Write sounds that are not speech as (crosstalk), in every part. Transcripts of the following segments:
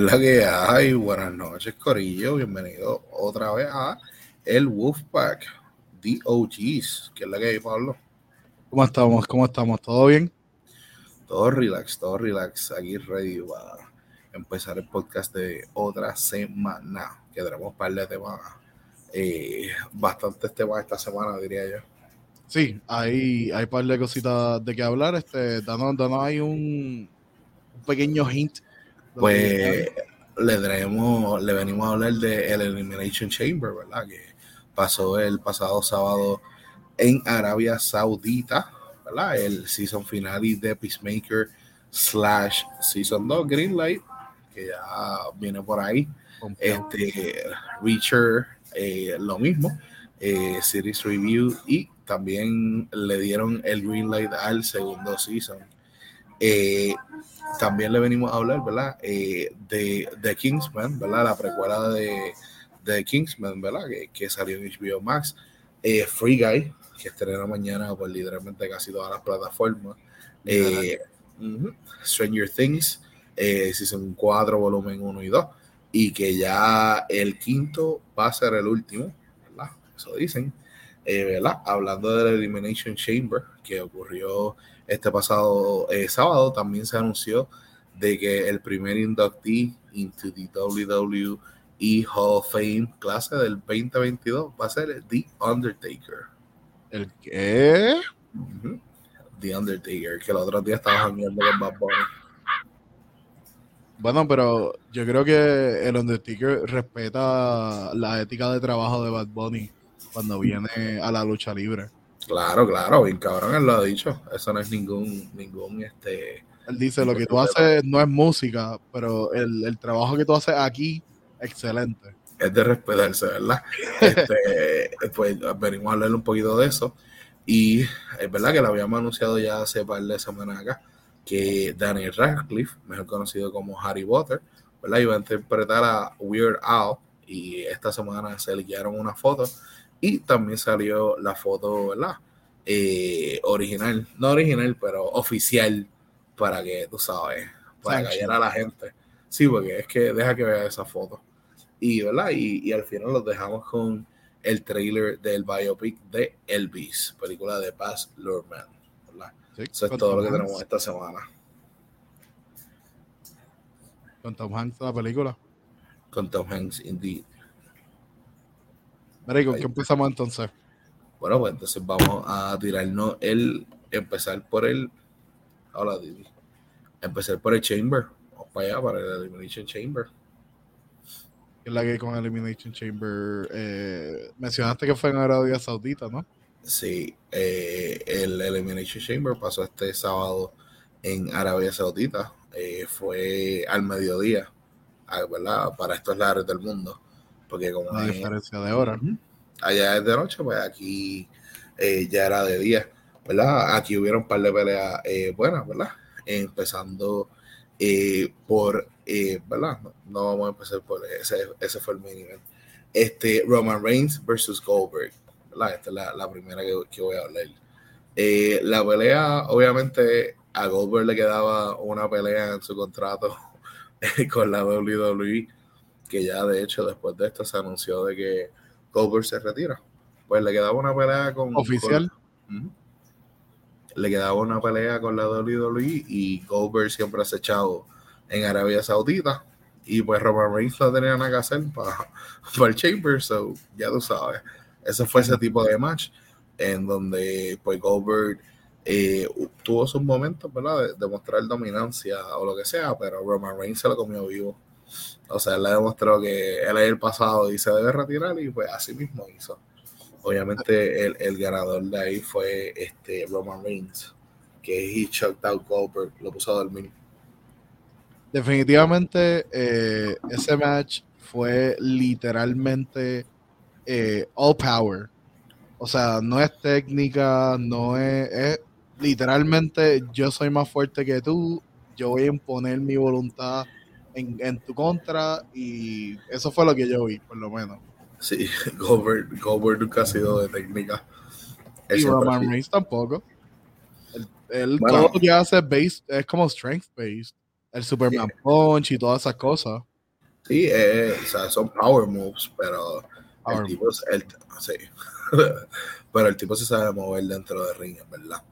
es la que hay. Buenas noches, Corillo. Bienvenido otra vez a el Wolfpack DOGs, que es la que hay, Pablo. ¿Cómo estamos? ¿Cómo estamos? ¿Todo bien? Todo relax, todo relax. Aquí ready para empezar el podcast de otra semana. Que tenemos un par de temas, eh, bastantes temas esta semana, diría yo. Sí, hay, hay un par de cositas de que hablar. Este, danos, danos ahí un, un pequeño hint pues le traemos, le venimos a hablar de el Elimination Chamber, ¿verdad? Que pasó el pasado sábado en Arabia Saudita, ¿verdad? El season finale de Peacemaker slash season 2 Greenlight, que ya viene por ahí. Este Reacher, eh, lo mismo, eh, series review y también le dieron el Greenlight al segundo season. Eh, también le venimos a hablar, ¿verdad? Eh, de, de, Kingsman, ¿verdad? La precuela de, de Kingsman, ¿verdad? Que, que, salió en HBO Max. Eh, Free Guy, que estrena mañana por literalmente casi todas las plataformas. Eh, Stranger Things, eh, Season 4, volumen 1 y 2. Y que ya el quinto va a ser el último, ¿verdad? Eso dicen. Eh, ¿verdad? Hablando del Elimination Chamber, que ocurrió este pasado eh, sábado también se anunció de que el primer inductee into the WWE Hall of Fame clase del 2022 va a ser The Undertaker. ¿El qué? The Undertaker, que el otro día estaba viendo con Bad Bunny. Bueno, pero yo creo que el Undertaker respeta la ética de trabajo de Bad Bunny cuando viene a la lucha libre. Claro, claro, bien cabrón, él lo ha dicho. Eso no es ningún, ningún, este... Él dice, lo que tú haces no es música, pero el, el trabajo que tú haces aquí, excelente. Es de respetarse, ¿verdad? (laughs) este, pues venimos a hablar un poquito de eso. Y es verdad que lo habíamos anunciado ya hace par de semanas acá, que Daniel Radcliffe, mejor conocido como Harry Potter, ¿verdad? Iba a interpretar a Weird Al y esta semana se le guiaron una foto y también salió la foto, ¿verdad? Eh, original, no original, pero oficial, para que tú sabes, para callar a la gente. Sí, porque es que deja que vea esa foto. Y, ¿verdad? Y, y al final los dejamos con el trailer del biopic de Elvis, película de Paz Lurman. Sí, Eso es todo Tom lo que Hanks. tenemos esta semana. Con Tom Hanks la película. Con Tom Hanks, indeed. Marico, ¿qué empezamos entonces? Bueno, pues entonces vamos a tirarnos el. Empezar por el. Hola, Didi. Empezar por el Chamber. Vamos para allá, para el Elimination Chamber. Es la que con Elimination Chamber. Eh, mencionaste que fue en Arabia Saudita, ¿no? Sí, eh, el Elimination Chamber pasó este sábado en Arabia Saudita. Eh, fue al mediodía, ¿verdad? Para estos lares del mundo porque como una diferencia de hora. Allá es de noche, pues aquí eh, ya era de día, ¿verdad? Aquí hubieron un par de peleas eh, buenas, ¿verdad? Empezando eh, por, eh, ¿verdad? No, no, vamos a empezar por ese, ese fue el mínimo. Este, Roman Reigns versus Goldberg, ¿verdad? Esta es la, la primera que, que, voy a hablar. La pelea, obviamente, a Goldberg le quedaba una pelea en su contrato (laughs) con la WWE que ya de hecho después de esto se anunció de que Goldberg se retira. Pues le quedaba una pelea con... Oficial. Con, le quedaba una pelea con la WWE y Goldberg siempre ha echado en Arabia Saudita. Y pues Roman Reigns no tenía nada que hacer para, (laughs) para el Chamber, so ya tú sabes. Ese fue ese tipo de match en donde pues Goldberg eh, tuvo sus momentos, ¿verdad? De, de mostrar dominancia o lo que sea, pero Roman Reigns se lo comió vivo. O sea, él le demostró que él es el pasado y se debe retirar y pues así mismo hizo. Obviamente el, el ganador de ahí fue este Roman Reigns, que he choked out Goldberg, lo puso a dormir. Definitivamente eh, ese match fue literalmente eh, all power. O sea, no es técnica, no es, es literalmente yo soy más fuerte que tú, yo voy a imponer mi voluntad en, en, tu contra y eso fue lo que yo vi, por lo menos. Sí, (laughs) Goldberg, Goldberg nunca ha sido de técnica. Y Roman Reigns tampoco. Él, él bueno, todo lo que hace based, es como strength based. El Superman Punch y todas esas cosas. Sí, o sea, son power moves, pero el tipo, el, sí. (laughs) pero el tipo se sabe mover dentro de ring, ¿verdad?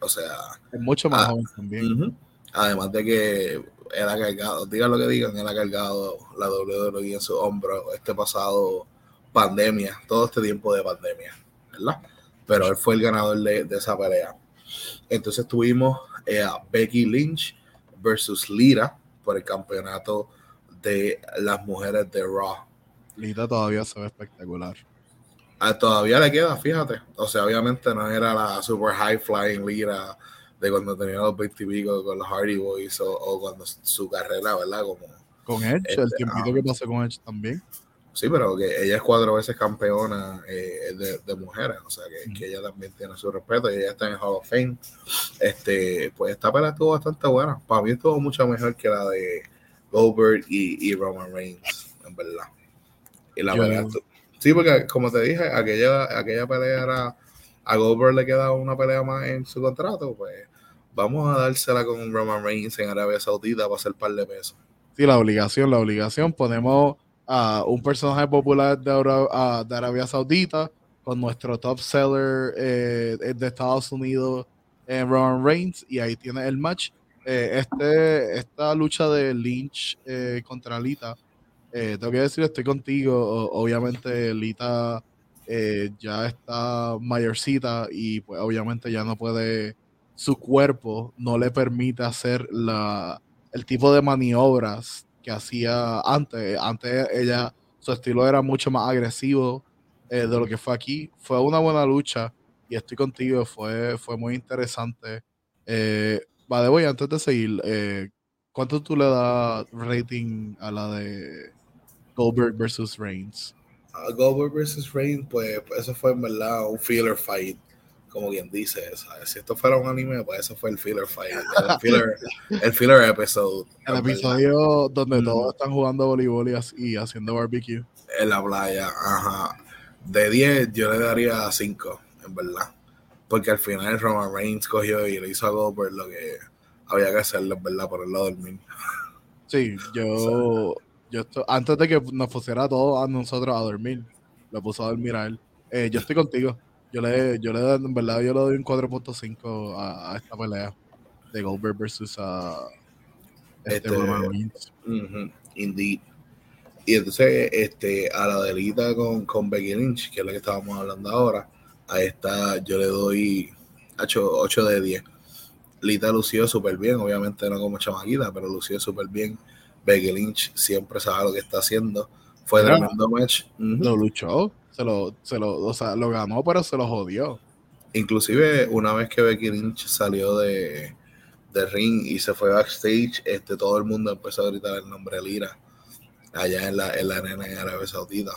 O sea. Es mucho más ah, joven también. Además de que él ha cargado, diga lo que digan, él ha cargado la WWE en su hombro este pasado pandemia, todo este tiempo de pandemia, ¿verdad? Pero él fue el ganador de, esa pelea. Entonces tuvimos eh, a Becky Lynch versus Lira por el campeonato de las mujeres de Raw. Lira todavía se ve espectacular. Ah, todavía le queda, fíjate. O sea, obviamente no era la super high flying Lira de cuando tenía los 20 y pico con los Hardy Boys o, cuando su carrera, ¿verdad? Como, con Edge, el este, tiempito que pasó con Edge también. Sí, pero que ella es cuatro veces campeona eh, de, mujeres, o sea que, ella también tiene su respeto y ella está en el Hall of Fame. Este, pues esta pelea estuvo bastante buena. Para mí estuvo mucho mejor que la de Goldberg y, Roman Reigns, en verdad. Y la pelea Sí, porque como te dije, aquella, aquella pelea era. A Goldberg le quedaba una pelea más en su contrato, pues vamos a dársela con Roman Reigns en Arabia Saudita para hacer par de pesos. Sí, la obligación, la obligación. Ponemos a un personaje popular de, Arabia Saudita con nuestro top seller eh, de Estados Unidos, en Roman Reigns, y ahí tiene el match. Eh, este, esta lucha de Lynch eh, contra Lita, tengo que decir, estoy contigo. obviamente, Lita ya está mayorcita y pues obviamente ya no puede su cuerpo no le permite hacer la, el tipo de maniobras que hacía antes. Antes ella, su estilo era mucho más agresivo eh, de lo que fue aquí. Fue una buena lucha y estoy contigo, fue, fue muy interesante. Eh, vale, voy antes de seguir, eh, ¿cuánto tú le das rating a la de Goldberg versus Reigns? Goldberg versus Reigns, pues eso fue en verdad un filler fight como quien dice, Si esto fuera un anime, pues eso fue el filler fight, el filler, el filler episode. El episodio donde todos están jugando voleibol y, haciendo barbecue. En la playa, ajá. De 10 yo le daría 5, en verdad. Porque al final Roman Reigns cogió y le hizo algo por lo que había que hacerlo, en verdad, por el lado del Sí, (laughs) yo, yo antes de que nos pusiera todo a nosotros a dormir, lo puso a dormir a él. Eh, yo estoy contigo. Yo le, yo le en verdad, yo le doy un 4.5 a, esta pelea de Goldberg versus a este, este Indeed. Y entonces, este, a la delita con, con Becky Lynch, que es la que estábamos hablando ahora, a esta yo le doy 8, de 10. Lita lució súper bien, obviamente no como chamaquita, pero lució súper bien. Becky Lynch siempre sabe lo que está haciendo. Fue tremendo match. Lo luchó. Se lo, se lo, o sea, lo ganó, pero se lo jodió. Inclusive, una vez que Becky Lynch salió de, de ring y se fue backstage, este, todo el mundo empezó a gritar el nombre Lira allá en la, en la arena en Arabia Saudita.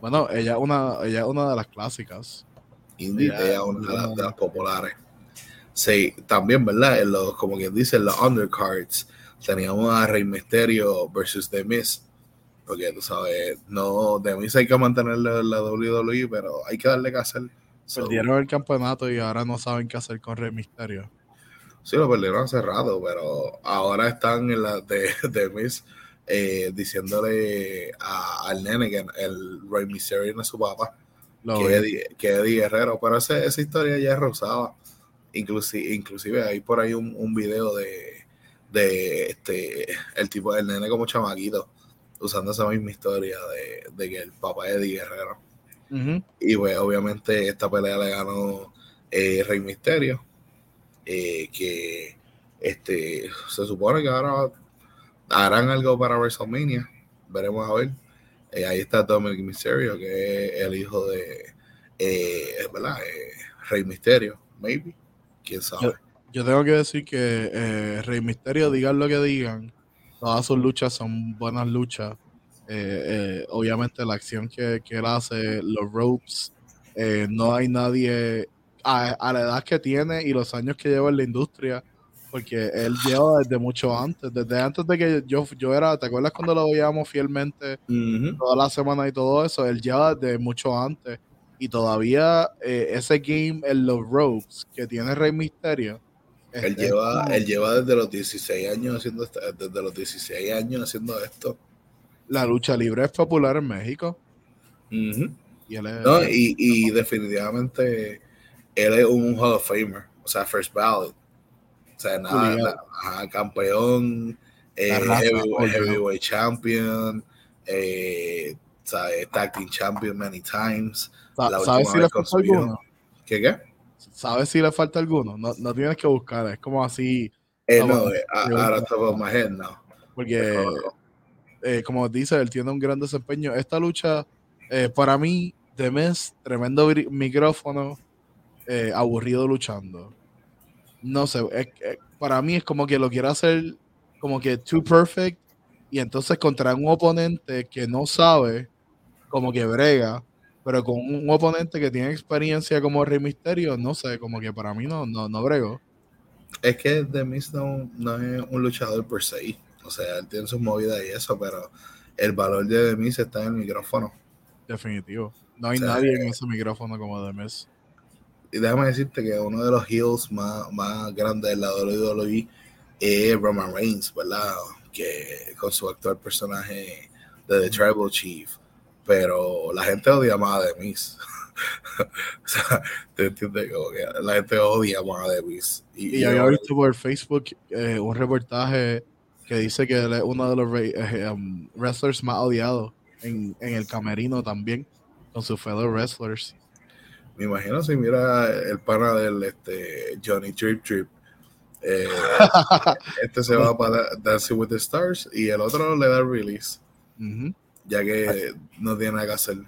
bueno, ella es una, ella una de las clásicas. ella es una de las, populares. Sí, también, ¿verdad? En los, como quien dice, en los undercards teníamos a Rey Misterio versus The Miz porque tú sabes, no, de mí hay que mantener la, la WWE, pero hay que darle que hacer. Perdieron el campeonato y ahora no saben qué hacer con Rey Misterio. Sí, lo perdieron hace rato, pero ahora están en la de, (laughs) de Miss eh, diciéndole al nene que el Rey Mysterio no es su papá, que, Eddie, que Eddie, Guerrero, pero esa, esa historia ya es rosada. Inclusive, inclusive hay por ahí un, un video de, de este el tipo del nene como chamaquito usando esa misma historia de, que el papá es Eddie Guerrero. Y pues obviamente esta pelea le ganó eh, Rey Misterio, eh, que este se supone que ahora harán algo para WrestleMania. Veremos a ver. Eh, ahí está Dominic Mysterio, que es el hijo de ¿verdad? Rey Misterio, maybe. Quién sabe. Yo, tengo que decir que Rey Misterio, digan lo que digan, todas sus luchas son buenas luchas. Eh, eh, obviamente la acción que, él hace, los ropes, eh, no hay nadie a, la edad que tiene y los años que lleva en la industria, porque él lleva desde mucho antes, desde antes de que yo, yo era, ¿te acuerdas cuando lo veíamos fielmente toda la semana y todo eso? Él lleva desde mucho antes y todavía ese game en los ropes que tiene Rey Misterio Él lleva, él lleva desde los 16 años haciendo desde los 16 años haciendo esto. La lucha libre es popular en México. y, y, definitivamente él es un Hall of Famer, o sea, first ballot. O sea, nada, campeón, eh, heavyweight, champion, eh, tag team champion many times. ¿Sabes si le falta alguno? ¿Qué qué? ¿Sabes si le falta alguno? No, no tienes que buscar, es como así. Eh, no, eh, ahora estamos más no. Porque, eh, como dice, él tiene un gran desempeño. Esta lucha, eh, para mí, de mes, tremendo micrófono, aburrido luchando. No sé, para mí es como que lo quiere hacer como que too perfect y entonces contra un oponente que no sabe, como que brega, pero con un oponente que tiene experiencia como Rey Misterio, no sé, como que para mí no, no, no brego. Es que The Miz no, es un luchador por se. O sea, él tiene sus movidas y eso, pero el valor de The Miz está en el micrófono. Definitivo. No hay nadie en ese micrófono como The Miz. Y déjame decirte que uno de los heels más, más grandes de la WWE es Roman Reigns, ¿verdad? Que con su actual personaje de The Tribal Chief pero la gente odia más a Demis. (laughs) o sea, te entiendes que la gente odia más a Demis. Y, y había visto por Facebook eh, un reportaje que dice que él es uno de los eh, um, wrestlers más odiados en, en, el camerino también, con sus fellow wrestlers. Me imagino si mira el pana del este, Johnny Trip Trip. (laughs) Eh, este se va para Dancing with the Stars y el otro le da release ya que no tiene nada que hacer.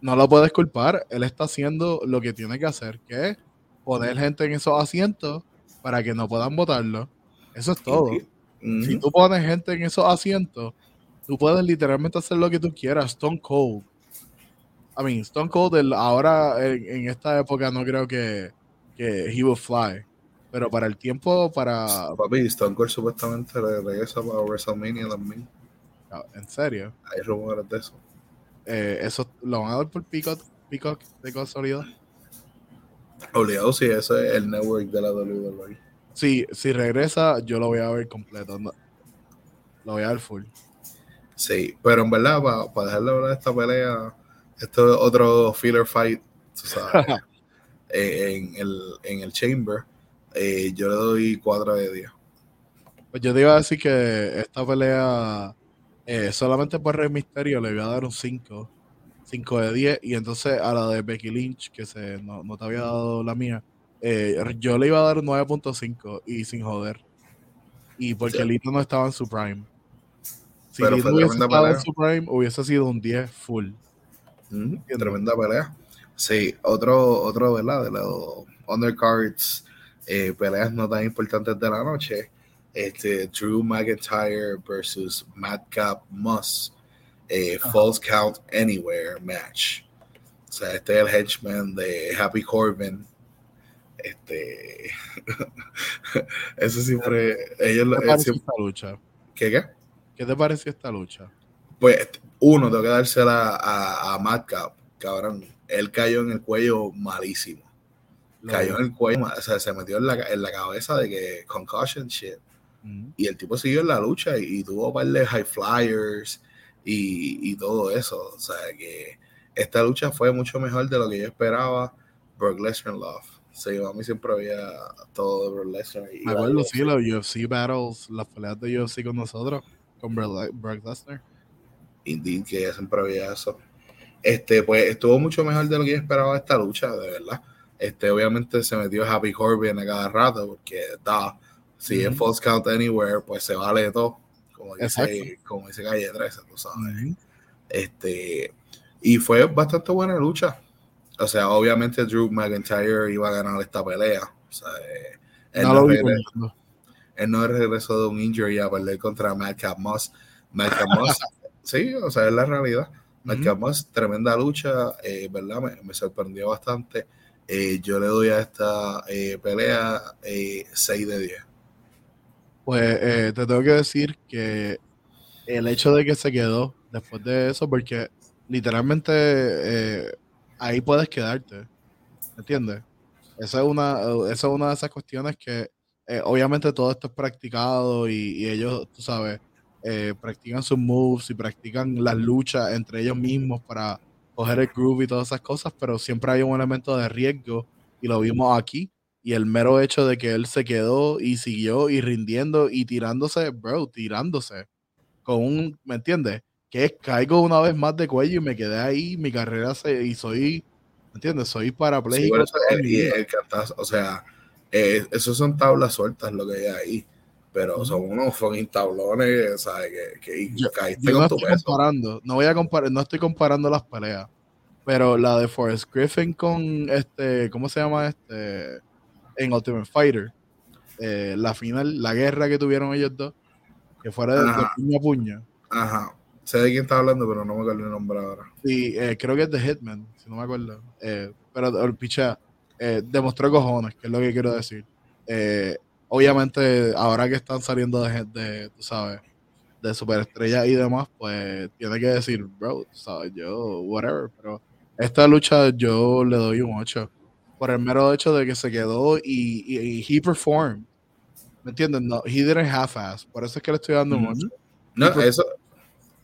No lo puedes culpar, él está haciendo lo que tiene que hacer, que es poner gente en esos asientos para que no puedan votarlo. Eso es todo. Si tú pones gente en esos asientos, tú puedes literalmente hacer lo que tú quieras. Stone Cold. I mean, Stone Cold ahora en, esta época no creo que, que he will fly. Pero para el tiempo, para... Papi, Stone Cold supuestamente regresa para WrestleMania también. ¿En serio? Hay rumores de eso. Eh, ¿Eso lo van a dar por Peacock, Peacock de casualidad? Obligado, sí, ese es el network de la WWE. Sí, si regresa, yo lo voy a ver completo. Lo voy a ver full. Sí, pero en verdad, para, para dejarle hablar de esta pelea, esto es otro filler fight, tú sabes, (laughs) eh, en, el, en el Chamber, eh, yo le doy 4 de 10. Pues yo te iba a decir que esta pelea eh, solamente por Rey Misterio le voy a dar un 5. 5 de 10. Y entonces a la de Becky Lynch, que se, no, te había dado la mía, eh, yo le iba a dar un 9.5 y sin joder. Y porque Lito no estaba en su prime. Si Lito hubiese estado en su prime, hubiese sido un 10 full. tremenda pelea. Sí, otro, otro, ¿verdad? De los undercards, eh, peleas no tan importantes de la noche este, Drew McIntyre versus Madcap Moss, a False Count Anywhere match. O sea, este es el henchman de Happy Corbin. Este. (laughs) eso siempre. Ellos, ¿Qué te pareció esta lucha? ¿Qué qué? ¿Qué te pareció esta lucha? Pues, uno, tengo que dársela a, a Madcap, cabrón. Él cayó en el cuello malísimo. cayó en el cuello, o sea, se metió en la, en la cabeza de que concussion shit. Y el tipo siguió en la lucha y, tuvo un par de high flyers y, todo eso. O sea que esta lucha fue mucho mejor de lo que yo esperaba. Brock Lesnar Love. Sí, a mí siempre había todo de Brock Lesnar. Me acuerdo, sí, los UFC battles, las peleas de UFC con nosotros, con Brock Lesnar. Indeed, que siempre había eso. Este, pues estuvo mucho mejor de lo que yo esperaba esta lucha, de verdad. Este, obviamente se metió Happy Corbin a cada rato, porque da si es false count anywhere, pues se vale todo, como dice, como dice Calle 13, tú sabes. Este, y fue bastante buena lucha. O sea, obviamente Drew McIntyre iba a ganar esta pelea. O sea, eh, él, no, regresó, él no regresó de un injury a perder contra Madcap Moss. Madcap Moss, (laughs) sí, o sea, es la realidad. Madcap Moss, tremenda lucha, eh, ¿verdad? Me, sorprendió bastante. Eh, yo le doy a esta pelea 6 de 10. Pues eh, te tengo que decir que el hecho de que se quedó después de eso, porque literalmente eh, ahí puedes quedarte, ¿entiendes? Esa es una, esa es una de esas cuestiones que eh, obviamente todo esto es practicado y, ellos, tú sabes, eh, practican sus moves y practican las luchas entre ellos mismos para coger el groove y todas esas cosas, pero siempre hay un elemento de riesgo y lo vimos aquí. Y el mero hecho de que él se quedó y siguió y rindiendo y tirándose, bro, tirándose con un, ¿me entiendes? Que caigo una vez más de cuello y me quedé ahí, mi carrera se, y soy, ¿me entiendes? Soy parapléjico. Sí, el, o sea, eh, esos son tablas sueltas lo que hay ahí pero son unos fucking tablones, ¿sabes? Que, que caíste con no tu estoy Comparando, no voy a comparar, no estoy comparando las peleas, pero la de Forrest Griffin con este, ¿cómo se llama este? En Ultimate Fighter, eh, la final, la guerra que tuvieron ellos dos, que fuera de, puño a puño. Ajá. Sé de quién está hablando, pero no me acuerdo el nombre ahora. Sí, eh, creo que es de Hitman, si no me acuerdo. Eh, pero el picha demostró cojones, que es lo que quiero decir. Eh, obviamente, ahora que están saliendo de, de tú sabes, de superestrellas y demás, pues tiene que decir, bro, sabes, yo, whatever. Pero esta lucha yo le doy un 8. Por el mero hecho de que se quedó y, y, he performed. ¿Me entiendes? No, he didn't half-ass. Por eso es que le estoy dando un 8. No, eso,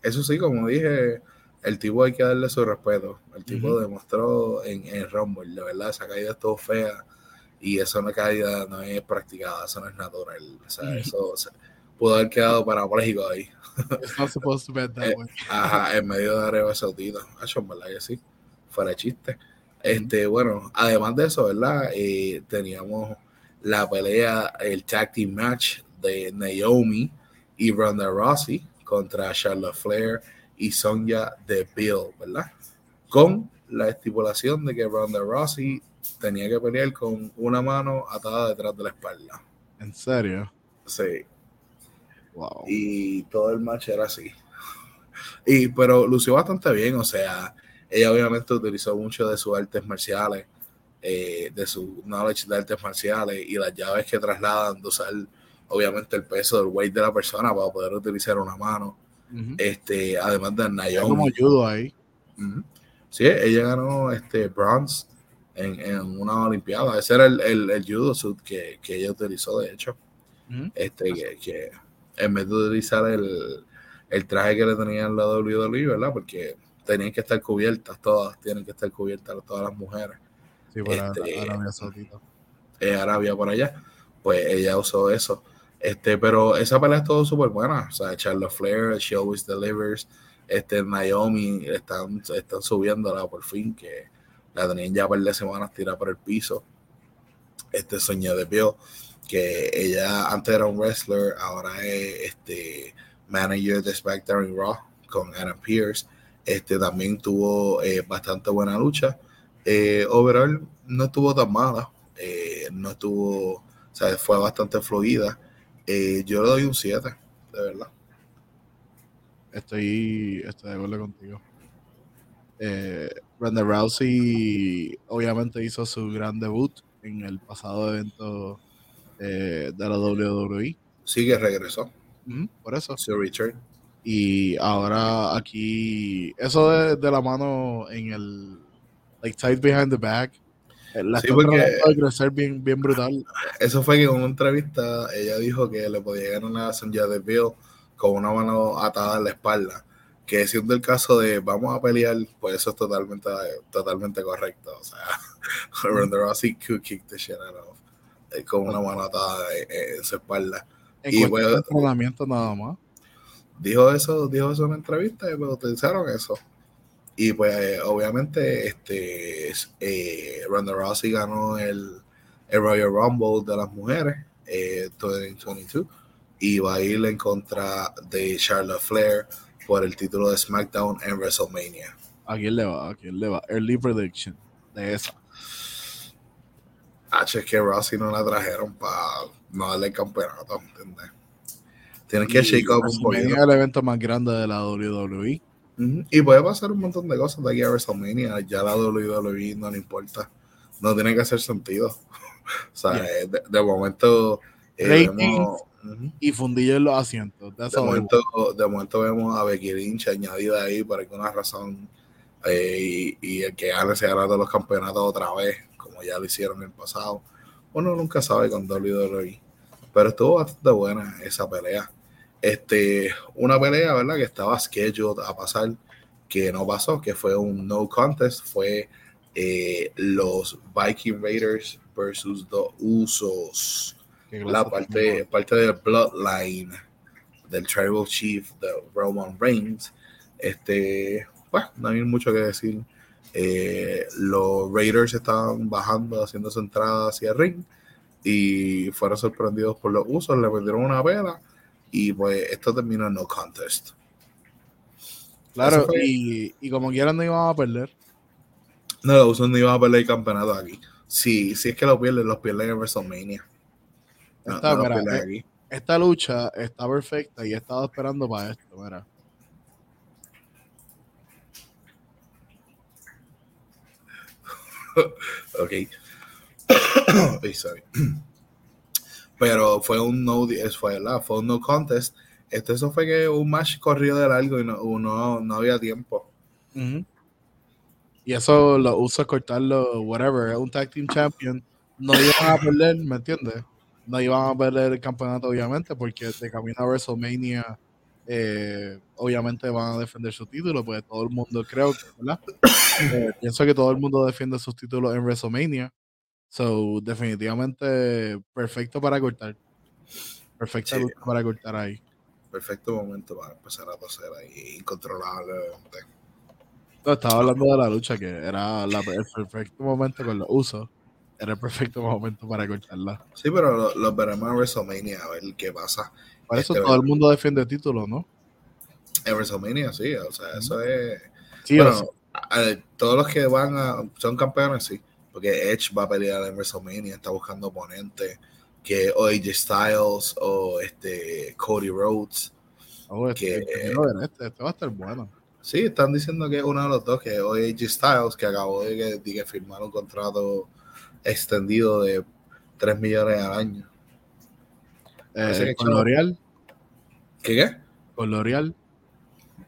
eso sí, como dije, el tipo hay que darle su respeto. El tipo demostró en, en Rumble, de verdad, esa caída estuvo fea y eso no caída no es practicada, eso no es natural. O sea, eso pudo haber quedado parapléjico ahí. (laughs) Eh, ajá, en medio de Arabia Saudita. Hacho, verdad que sí. Fuera chiste. Este, bueno, además de eso, ¿verdad? Eh, teníamos la pelea, el tag team match de Naomi y Ronda Rossi contra Charlotte Flair y Sonja de Bill, ¿verdad? Con la estipulación de que Ronda Rossi tenía que pelear con una mano atada detrás de la espalda. ¿En serio? Sí. Wow. Y todo el match era así. Y, pero lució bastante bien, o sea, ella obviamente utilizó mucho de sus artes marciales, eh, de su knowledge de artes marciales y las llaves que trasladan de usar obviamente el peso del weight de la persona para poder utilizar una mano. Este, además de Naomi. Como ayudo ahí. Sí, ella ganó este bronze en, una olimpiada. Ese era el, el, judo suit que, que, ella utilizó, de hecho. Este, que, en vez de utilizar el, el traje que le tenían la WWE, ¿verdad? Porque tenían que estar cubiertas todas, tienen que estar cubiertas todas las mujeres. Sí, para este, Arabia Saudita. Eh, Arabia por allá. Pues ella usó eso. Este, pero esa pelea es todo súper buena. O sea, Charlotte Flair, She Always Delivers, este, Naomi, están, están subiéndola por fin, que la tenían ya par de semanas tirada por el piso. Este sueño de Bill, que ella antes era un wrestler, ahora es este manager de SmackDown Raw con Adam Pierce. Este también tuvo eh, bastante buena lucha. Eh, overall no estuvo tan mala, eh, no estuvo, o sea, fue bastante fluida. yo le doy un 7, de verdad. Estoy, estoy de acuerdo contigo. Ronda Rousey obviamente hizo su gran debut en el pasado evento de la WWE. Sí, que regresó. por eso. Su return. Y ahora aquí, eso de, la mano en el, like, tight behind the back. Eh, la sí, porque, crecer bien, bien brutal. Eso fue que en una entrevista ella dijo que le podía ganar una Sonja de Bill con una mano atada en la espalda que siendo el caso de vamos a pelear, pues eso es totalmente, totalmente correcto. O sea, (laughs) Ronda Rousey could kick the shit out of eh, con una mano atada en, su espalda. En y pues, entrenamiento nada más. Dijo eso, dijo eso en una entrevista y pues utilizaron eso. Y pues obviamente este eh, Ronda Rousey ganó el, el, Royal Rumble de las mujeres eh, 2022 y va a ir en contra de Charlotte Flair por el título de SmackDown en WrestleMania. ¿A quién le va? ¿A quién le va? Early prediction de esa. H es que Rossi no la trajeron para no darle el campeonato, ¿entiendes? Tienen que shake up un poquito. Es el evento más grande de la WWE. Y puede pasar un montón de cosas de aquí a WrestleMania. Ya la WWE no le importa. No tiene que hacer sentido. (laughs) o sea, de, momento. Eh, y fundillo en los asientos. De, momento, de momento vemos a Becky Lynch añadida ahí por alguna razón eh, y, el que gane se gana todos los campeonatos otra vez, como ya lo hicieron en el pasado. Uno nunca sabe con WWE. Pero estuvo bastante buena esa pelea. Este, una pelea, ¿verdad? Que estaba scheduled a pasar, que no pasó, que fue un no contest, fue eh, los Viking Raiders versus The Usos. La parte, parte del Bloodline del Tribal Chief de Roman Reigns. Este, bueno, no hay mucho que decir. Eh, los Raiders estaban bajando, haciendo su entrada hacia el ring y fueron sorprendidos por los usos, le vendieron una vela y pues esto terminó en no contest. Claro, y, y, como quieran no iban a perder. No, los usos no iban a perder el campeonato aquí. Si, si es que lo pierden, los pierden en WrestleMania. Eh, esta lucha está perfecta y he estado esperando para esto, mira. (laughs) (coughs) ok. sorry. Pero fue un no, fue, fue un no contest. Esto eso fue que un match corrió de largo y no, no, había tiempo. Y eso lo usa cortarlo, whatever, un tag team champion. No iban a perder, ¿me entiendes? No iban a perder el campeonato, obviamente, porque de camino a WrestleMania, eh, obviamente van a defender su título, pues todo el mundo, creo, ¿verdad? Eh, pienso que todo el mundo defiende sus títulos en WrestleMania. So, definitivamente perfecto para cortar. Perfecto para cortar ahí. Perfecto momento para empezar a toser ahí incontrolablemente. No, estaba hablando de la lucha, que era el perfecto momento con los usos. Era el perfecto momento para cortarla. Sí, pero los lo veremos en WrestleMania a ver qué pasa. Por eso este, todo el mundo defiende el título, ¿no? En WrestleMania, sí. O sea, eso es. Sí, bueno, todos los que van a. son campeones, sí porque Edge va a pelear en WrestleMania, está buscando oponentes que o AJ Styles o este Cody Rhodes. Oh, este, este, este, va a estar bueno. Sí, están diciendo que es uno de los dos, que hoy AJ Styles, que acabó de, que, firmar un contrato extendido de 3 millones al año. Eh, ¿Con L'Oreal? ¿Qué qué? ¿Con L'Oreal?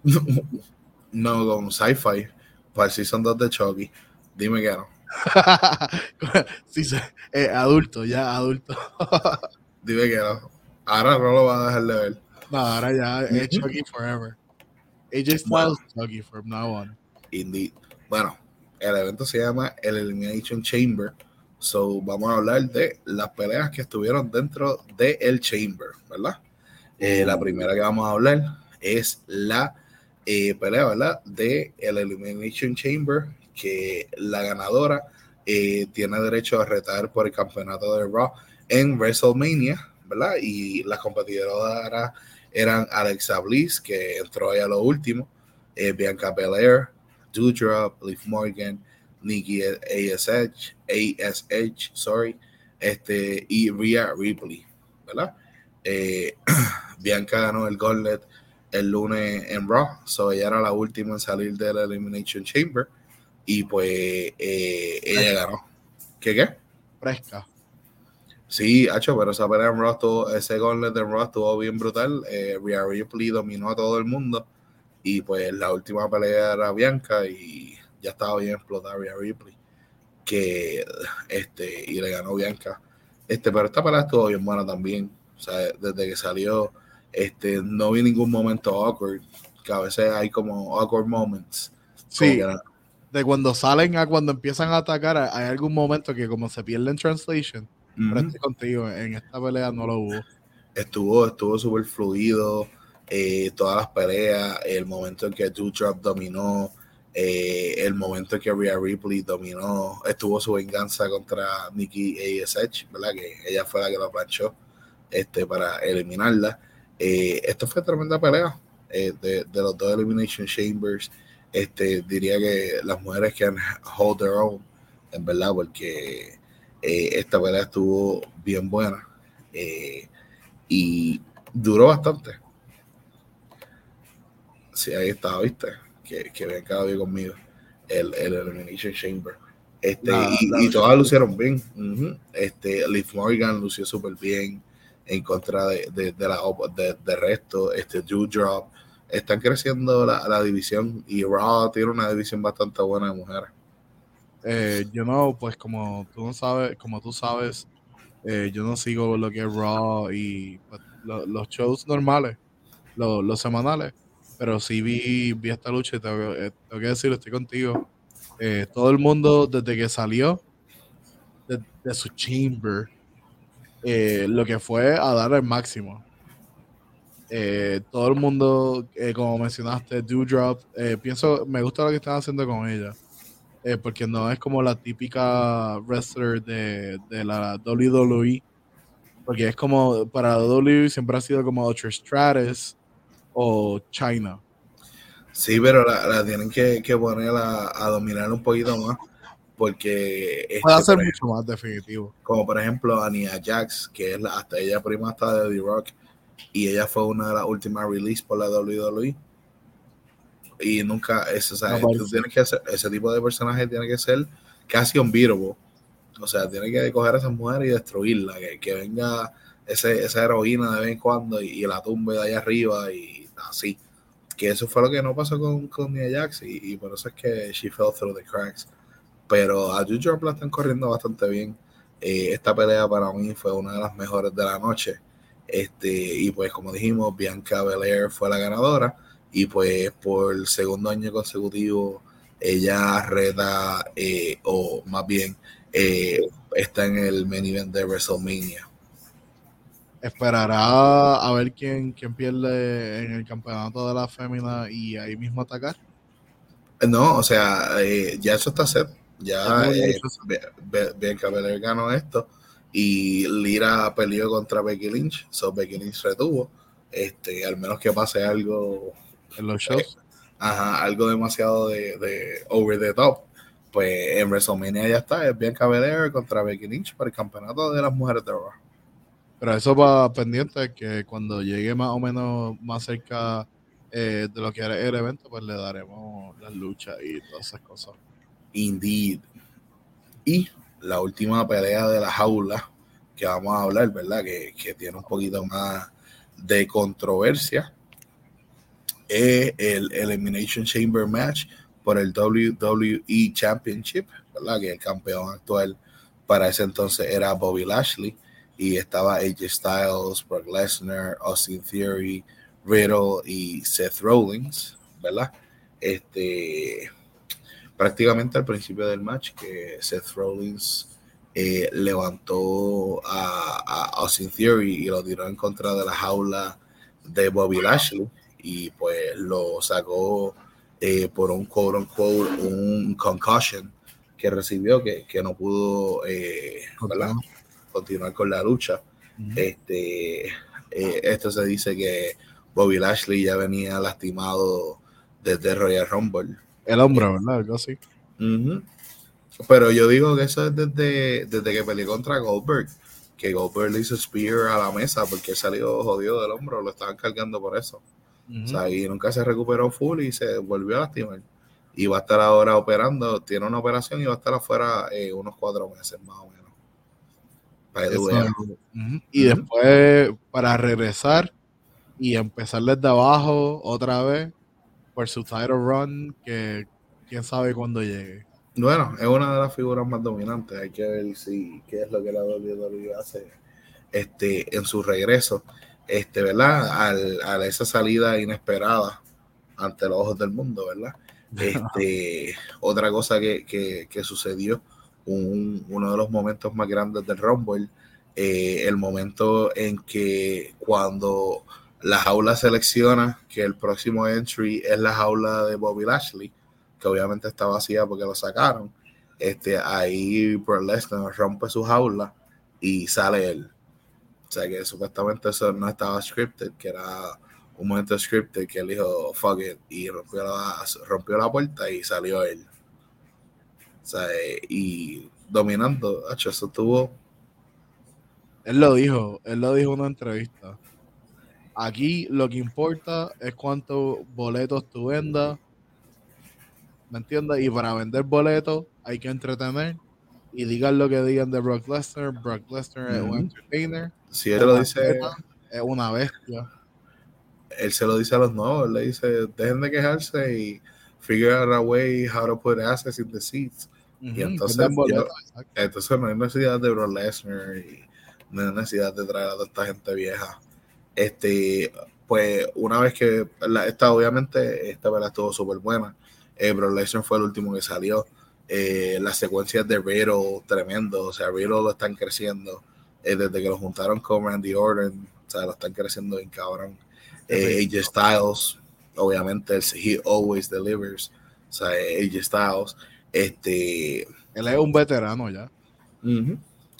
(laughs) no, con Sci-Fi. Para el Season 2 de Chucky. Dime que no. (laughs) sí, eh, adulto, ya adulto. (laughs) Dime que no. Ahora no lo va a dejar de ver. No, ahora ya es Chucky forever. AJ Styles Chucky from now on. Indeed. Bueno, el evento se llama el Elimination Chamber. So, vamos a hablar de las peleas que estuvieron dentro del el Chamber, ¿verdad? Eh, la primera que vamos a hablar es la eh, pelea, ¿verdad? De el Elimination Chamber que la ganadora eh, tiene derecho a retar por el campeonato de Raw en WrestleMania, ¿verdad? Y las competidoras eran Alexa Bliss, que entró ahí a lo último, eh, Bianca Belair, Doudrop, Liv Morgan, Nikki ASH, ASH, sorry, este, y Rhea Ripley, ¿verdad? Eh, (clears throat) Bianca ganó el Gauntlet el lunes en Raw, so ella era la última en salir del Elimination Chamber y pues eh, ella ganó. ¿Qué qué? Fresca. Sí, hecho, pero esa pelea en Raw, ese gauntlet en Raw estuvo bien brutal. Eh, Rhea Ripley dominó a todo el mundo. Y pues la última pelea era Bianca y ya estaba bien explotada Rhea Ripley. Que este, y le ganó Bianca. Este, pero esta pelea estuvo bien buena también. O sea, desde que salió, este, no vi ningún momento awkward. Que a veces hay como awkward moments. Sí de cuando salen a cuando empiezan a atacar, hay algún momento que como se pierde en translation. Pero estoy contigo, en esta pelea no lo hubo. Estuvo, estuvo súper fluido, eh, todas las peleas, el momento en que Drop dominó, eh, el momento en que Rhea Ripley dominó, estuvo su venganza contra Nikki ASH, ¿verdad? Que ella fue la que lo planchó este, para eliminarla. Eh, esto fue tremenda pelea de, de, los dos Elimination Chambers. Este, diría que las mujeres que han hold their own, en verdad, porque eh, esta pelea estuvo bien buena eh, y duró bastante. Sí, ahí estaba, viste, que, que habían quedado bien conmigo, el, el Elimination Chamber. Este, y, todas lucieron bien. este, Liv Morgan lució súper bien en contra de, de, de la de, de, resto. Este, Drop están creciendo la, división y Raw tiene una división bastante buena de mujeres. Eh, yo no, pues como tú no sabes, como tú sabes, Eh, yo no sigo lo que es Raw y pues, lo- los shows normales, lo- los semanales, pero sí vi, vi esta lucha y tengo, que- eh, decirlo, estoy contigo. Todo el mundo desde que salió de, su chamber, lo que fue a dar el máximo. Eh, todo el mundo, eh, como mencionaste, Dewdrop, eh, pienso, me gusta lo que están haciendo con ella, eh, porque no es como la típica wrestler de, de la WWE, porque es como, para la WWE siempre ha sido como Ultra Stratus o China. Sí, pero la, la tienen que, que poner a, a dominar un poquito más. Porque este, Puede hacer mucho más definitivo. como por ejemplo Ania Jax, que es la, hasta ella prima hasta de The Rock, y ella fue una de las últimas release por la WWE. Y nunca, eso, o sea, No tú parece. tienes que hacer, ese tipo de personaje tiene que ser casi unbeatable. O sea, tiene que coger a esa mujer y destruirla, que, que venga ese, esa heroína de vez en cuando y, y la tumbe de allá arriba y así. Que eso fue lo que no pasó con, con Nia Jax y, y por eso es que she fell through the cracks. Pero a Juju la están corriendo bastante bien. Eh, esta pelea para mí fue una de las mejores de la noche. Este, y pues como dijimos, Bianca Belair fue la ganadora. Y pues por el segundo año consecutivo, ella reta, eh, o más bien, eh, está en el main event de WrestleMania. Esperará a ver quién, quién pierde en el campeonato de la fémina y ahí mismo atacar. No, o sea, eh, ya eso está set. Ya eh, Bianca Belair ganó esto y Lira peleó contra Becky Lynch. So Becky Lynch retuvo. Este, al menos que pase algo, En los shows. ajá, algo demasiado de, de over the top. Pues en WrestleMania ya está, es Bianca Belair contra Becky Lynch para el campeonato de las mujeres de Raw. Pero eso va pendiente que cuando llegue más o menos más cerca eh, de lo que era el evento, pues le daremos las luchas y todas esas cosas. Indeed. Y la última pelea de la jaula que vamos a hablar, ¿verdad? Que, que tiene un poquito más de controversia. Es el Elimination Chamber Match por el WWE Championship, ¿verdad? Que el campeón actual para ese entonces era Bobby Lashley y estaba AJ Styles, Brock Lesnar, Austin Theory, Riddle y Seth Rollins, ¿verdad? Este, prácticamente al principio del match que Seth Rollins eh, levantó a, a Austin Theory y lo tiró en contra de la jaula de Bobby Lashley y pues lo sacó eh, por un quote unquote un concussion que recibió que, que no pudo eh, continuar. Con la lucha. Este eh, esto se dice que Bobby Lashley ya venía lastimado desde Royal Rumble El hombro, ¿verdad? Algo así. Pero yo digo que eso es desde, desde que peleó contra Goldberg, que Goldberg le hizo spear a la mesa porque salió jodido del hombro, lo estaban cargando por eso. O sea, y nunca se recuperó full y se volvió a lastimar. Y va a estar ahora operando, tiene una operación y va a estar afuera eh, unos cuatro meses más o menos. Para que. Y después para regresar y empezar desde abajo otra vez por su title run que quién sabe cuándo llegue. Bueno, es una de las figuras más dominantes. Hay que ver si qué es lo que la WWE hace este, en su regreso. Este, ¿verdad? Al, a esa salida inesperada ante los ojos del mundo, ¿verdad? (laughs) Este, otra cosa que, que- que sucedió, un- uno de los momentos más grandes del Rumble, eh, el momento en que cuando la jaula selecciona que el próximo entry es la jaula de Bobby Lashley, que obviamente está vacía porque lo sacaron, este, ahí Brock Lesnar rompe su jaula y sale él. O sea que supuestamente eso no estaba scripted, que era un momento scripted que él dijo fuck it y rompió la, rompió la puerta y salió él. O sea, y dominando, eso tuvo Él lo dijo, él lo dijo en una entrevista. Aquí lo que importa es cuántos boletos tú vendas. ¿Me entiendes? Y para vender boletos hay que entretener. Y digan lo que digan de Brock Lesnar. Brock Lesnar es un entertainer. si él lo dice, Es una bestia. él se lo dice a los nuevos, le dice, dejen de quejarse y figure out a way how to put asses in the seats. Ujú, entonces, yo-. Entonces no hay necesidad de Brock Lesnar y No hay necesidad de traer a toda esta gente vieja. Este, pues una vez que la, esta obviamente esta vela estuvo súper buena. Eh, Lesnar fue el último que salió. Eh, las secuencias de Riddle tremendo, o sea, Riddle lo están creciendo eh, desde que lo juntaron con Randy Orton, o sea, lo están creciendo bien cabrón. Eh, AJ Styles, obviamente, el, he always delivers, o sea, AJ Styles, este... Él es un veterano ya. Uh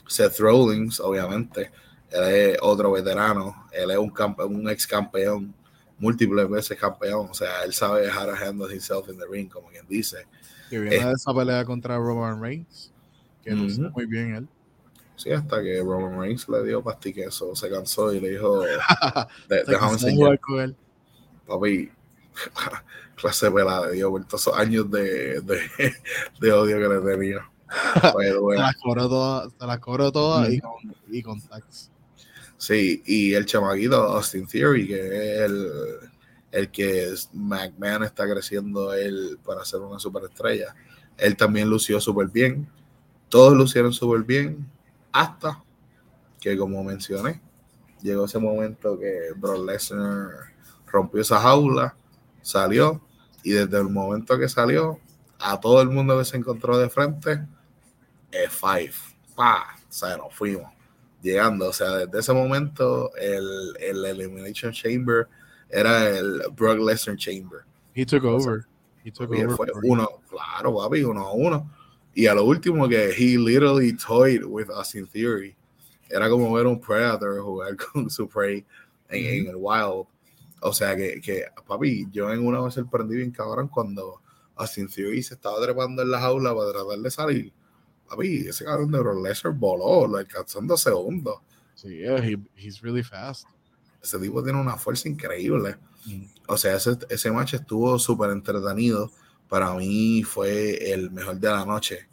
Seth Rollins, obviamente, él es otro veterano, él es un, un ex campeón, múltiples veces campeón, o sea, él sabe how to handle himself in the ring, como quien dice. Que viene eh, de esa pelea contra Roman Reigns, que uh -huh. lo muy bien él. Sí, hasta que Roman Reigns le dio pastiqueso, se cansó y le dijo, (laughs) de, déjame enseñar. Con él. Papi, (laughs) clase pelada, dio por todos esos años de, de, (laughs) de odio que le tenía. se las cobró todas, se las cobró todas y, con, y con tax. Sí, y el chamaquito Austin Theory, que es el, el que McMahon está creciendo él para ser una superestrella. Él también lució súper bien. Todos lucieron súper bien hasta que, como mencioné, llegó ese momento que Brock Lesnar rompió esa jaula, salió, y desde el momento que salió, a todo el mundo que se encontró de frente, F5, pa, o sea, nos fuimos llegando, o sea, desde ese momento el, el Elimination Chamber era el Brock Lesnar Chamber. He took over. He took over. Fue uno, claro, papi, uno a uno. Y a lo último que he literally toyed with Austin Theory. Era como ver un Predator jugar (laughs) con su prey en, mm -hmm. en el Wild. O sea que, que, papi, yo en una vez sorprendí bien cabrón cuando Austin Theory se estaba trepando en la jaula para tratar de salir. Papi, ese cabrón de Brock Lesnar voló, lo alcanzando segundos. Sí, yeah, he, he's really fast. Ese tipo tiene una fuerza increíble. Mm. O sea, ese, ese match estuvo súper entretenido. Para mí fue el mejor de la noche.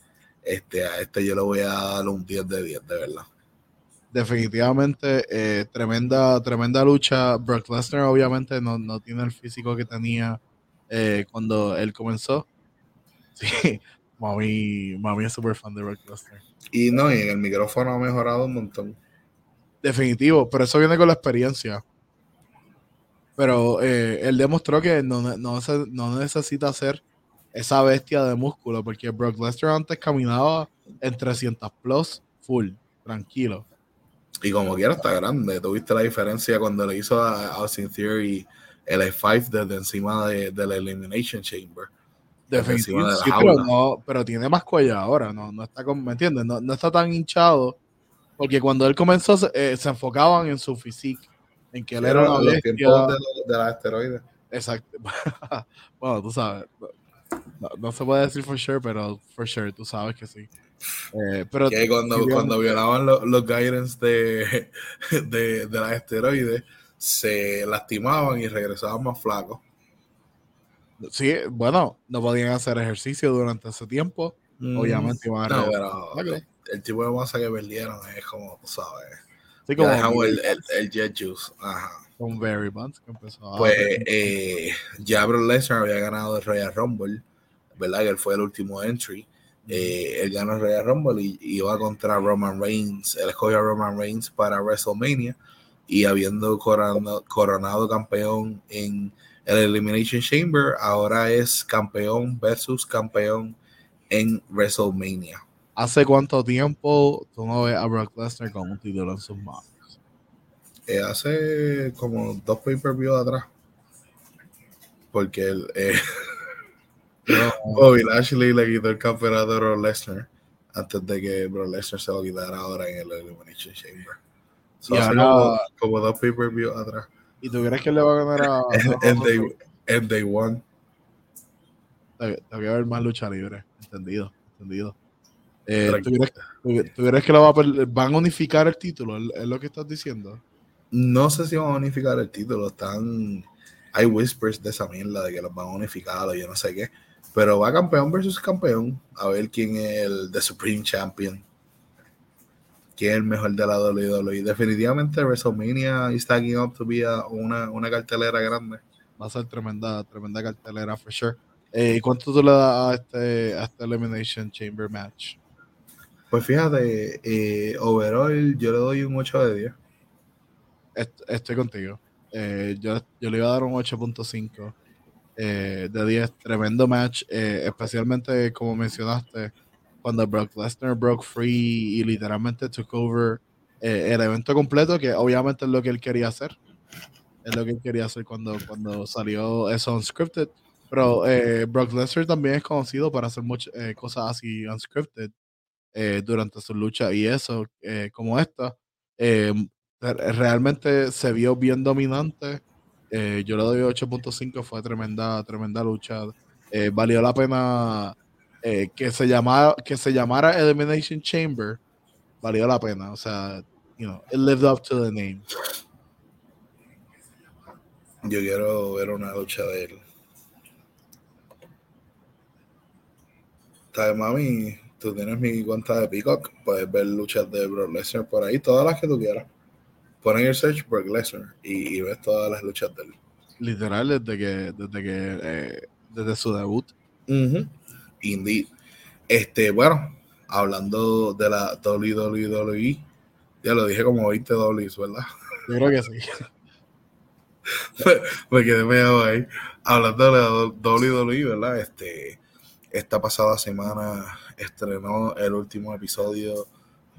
Este, a este yo le voy a dar un 10 de 10, de verdad. Definitivamente, eh, tremenda, tremenda lucha. Brock Lesnar obviamente no, no tiene el físico que tenía eh, cuando él comenzó. (laughs) Sí, mami, mami es súper fan de Brock Lesnar. Y no, y en el micrófono ha mejorado un montón. Definitivo, pero eso viene con la experiencia. Pero eh, él demostró que no, no, no, necesita ser esa bestia de músculo, porque Brock Lesnar antes caminaba en 300 plus, full, tranquilo. Y como quiera está grande. ¿Tuviste la diferencia cuando le hizo a Austin Theory el F5 desde encima de, de la Elimination Chamber? Definitivamente, sí, pero, no, pero tiene más cuello ahora, no, no está con, ¿me entiendes? No, no está tan hinchado porque cuando él comenzó, eh, se enfocaban en su físico, en que él era una bestia. de, de los asteroides. Exacto. (laughs) bueno, tú sabes. No, no, se puede decir for sure, pero for sure, tú sabes que sí. Eh, pero que cuando, cuando violaban los, los guidance de, (laughs) de, de las asteroides, se lastimaban y regresaban más flacos. Sí, bueno, no podían hacer ejercicio durante ese tiempo. Mm, Obviamente iban a no, pero, el tipo de masa que perdieron es como, tú sabes. Sí, como dejamos el, el, el, Jet Juice. Ajá. Con Very Bonds que empezó a. Pues eh, ya Brock Lesnar había ganado el Royal Rumble, ¿verdad? Que él fue el último entry. Eh, él ganó el Royal Rumble y, y iba contra Roman Reigns. Él escogió a Roman Reigns para WrestleMania y habiendo coronado, coronado campeón en el Elimination Chamber, ahora es campeón versus campeón en WrestleMania. ¿Hace cuánto tiempo tú no ves a Brock Lesnar con un título en sus manos? Eh, hace como dos pay-per-view atrás. Porque él, eh, no. (laughs) Bobby Lashley le quitó el campeonato a Brock Lesnar antes de que Brock Lesnar se lo quitara ahora en el Elimination Chamber. So, hace ahora, como, como, dos pay-per-view atrás. ¿Y tú crees que le va a ganar a... (laughs) en, day, en Day One. A ver más lucha libre. Entendido, entendido. Eh, ¿tú, crees, tú, ¿tú, crees, que lo va a, van a unificar el título? ¿Es lo que estás diciendo? No sé si van a unificar el título. Están. Hay whispers de esa mierda de que los van a unificar o yo no sé qué. Pero va campeón versus campeón. A ver quién es el The Supreme Champion. Quién es el mejor de la WWE. Definitivamente WrestleMania is tagging up to be a, una, una cartelera grande. Va a ser tremenda, tremenda cartelera, for sure. Eh, ¿Y cuánto tú le das a este, a este Elimination Chamber match? Pues fíjate, eh, overall yo le doy un 8 de 10. estoy contigo. Eh, yo, yo, le iba a dar un 8.5 eh, de 10. Tremendo match, eh, especialmente como mencionaste, cuando Brock Lesnar broke free y literalmente took over el evento completo, que obviamente es lo que él quería hacer. Es lo que él quería hacer cuando, cuando salió eso unscripted. Pero Brock Lesnar también es conocido para hacer muchas cosas así unscripted durante su lucha y eso, como esta realmente se vio bien dominante. Eh, yo le doy 8.5, fue tremenda, tremenda lucha. Eh, valió la pena eh, que, se llamara, que se llamara Elimination Chamber. Valió la pena. O sea, you know, it lived up to the name. Yo quiero ver una lucha de él. ¿Sabes, mami? Tú tienes mi cuenta de Peacock. Puedes ver luchas de Brock Lesnar por ahí, todas las que tú quieras ponen el search Brock Lesnar y, ves todas las luchas de él. Literal, desde que, desde que, eh, desde su debut. Indeed. Este, bueno, hablando de la WWE, ya lo dije como 20 Ws, ¿verdad? Yo creo que sí. (laughs) me, quedé medio ahí. Hablando de la WWE, ¿verdad? Este, esta pasada semana estrenó el último episodio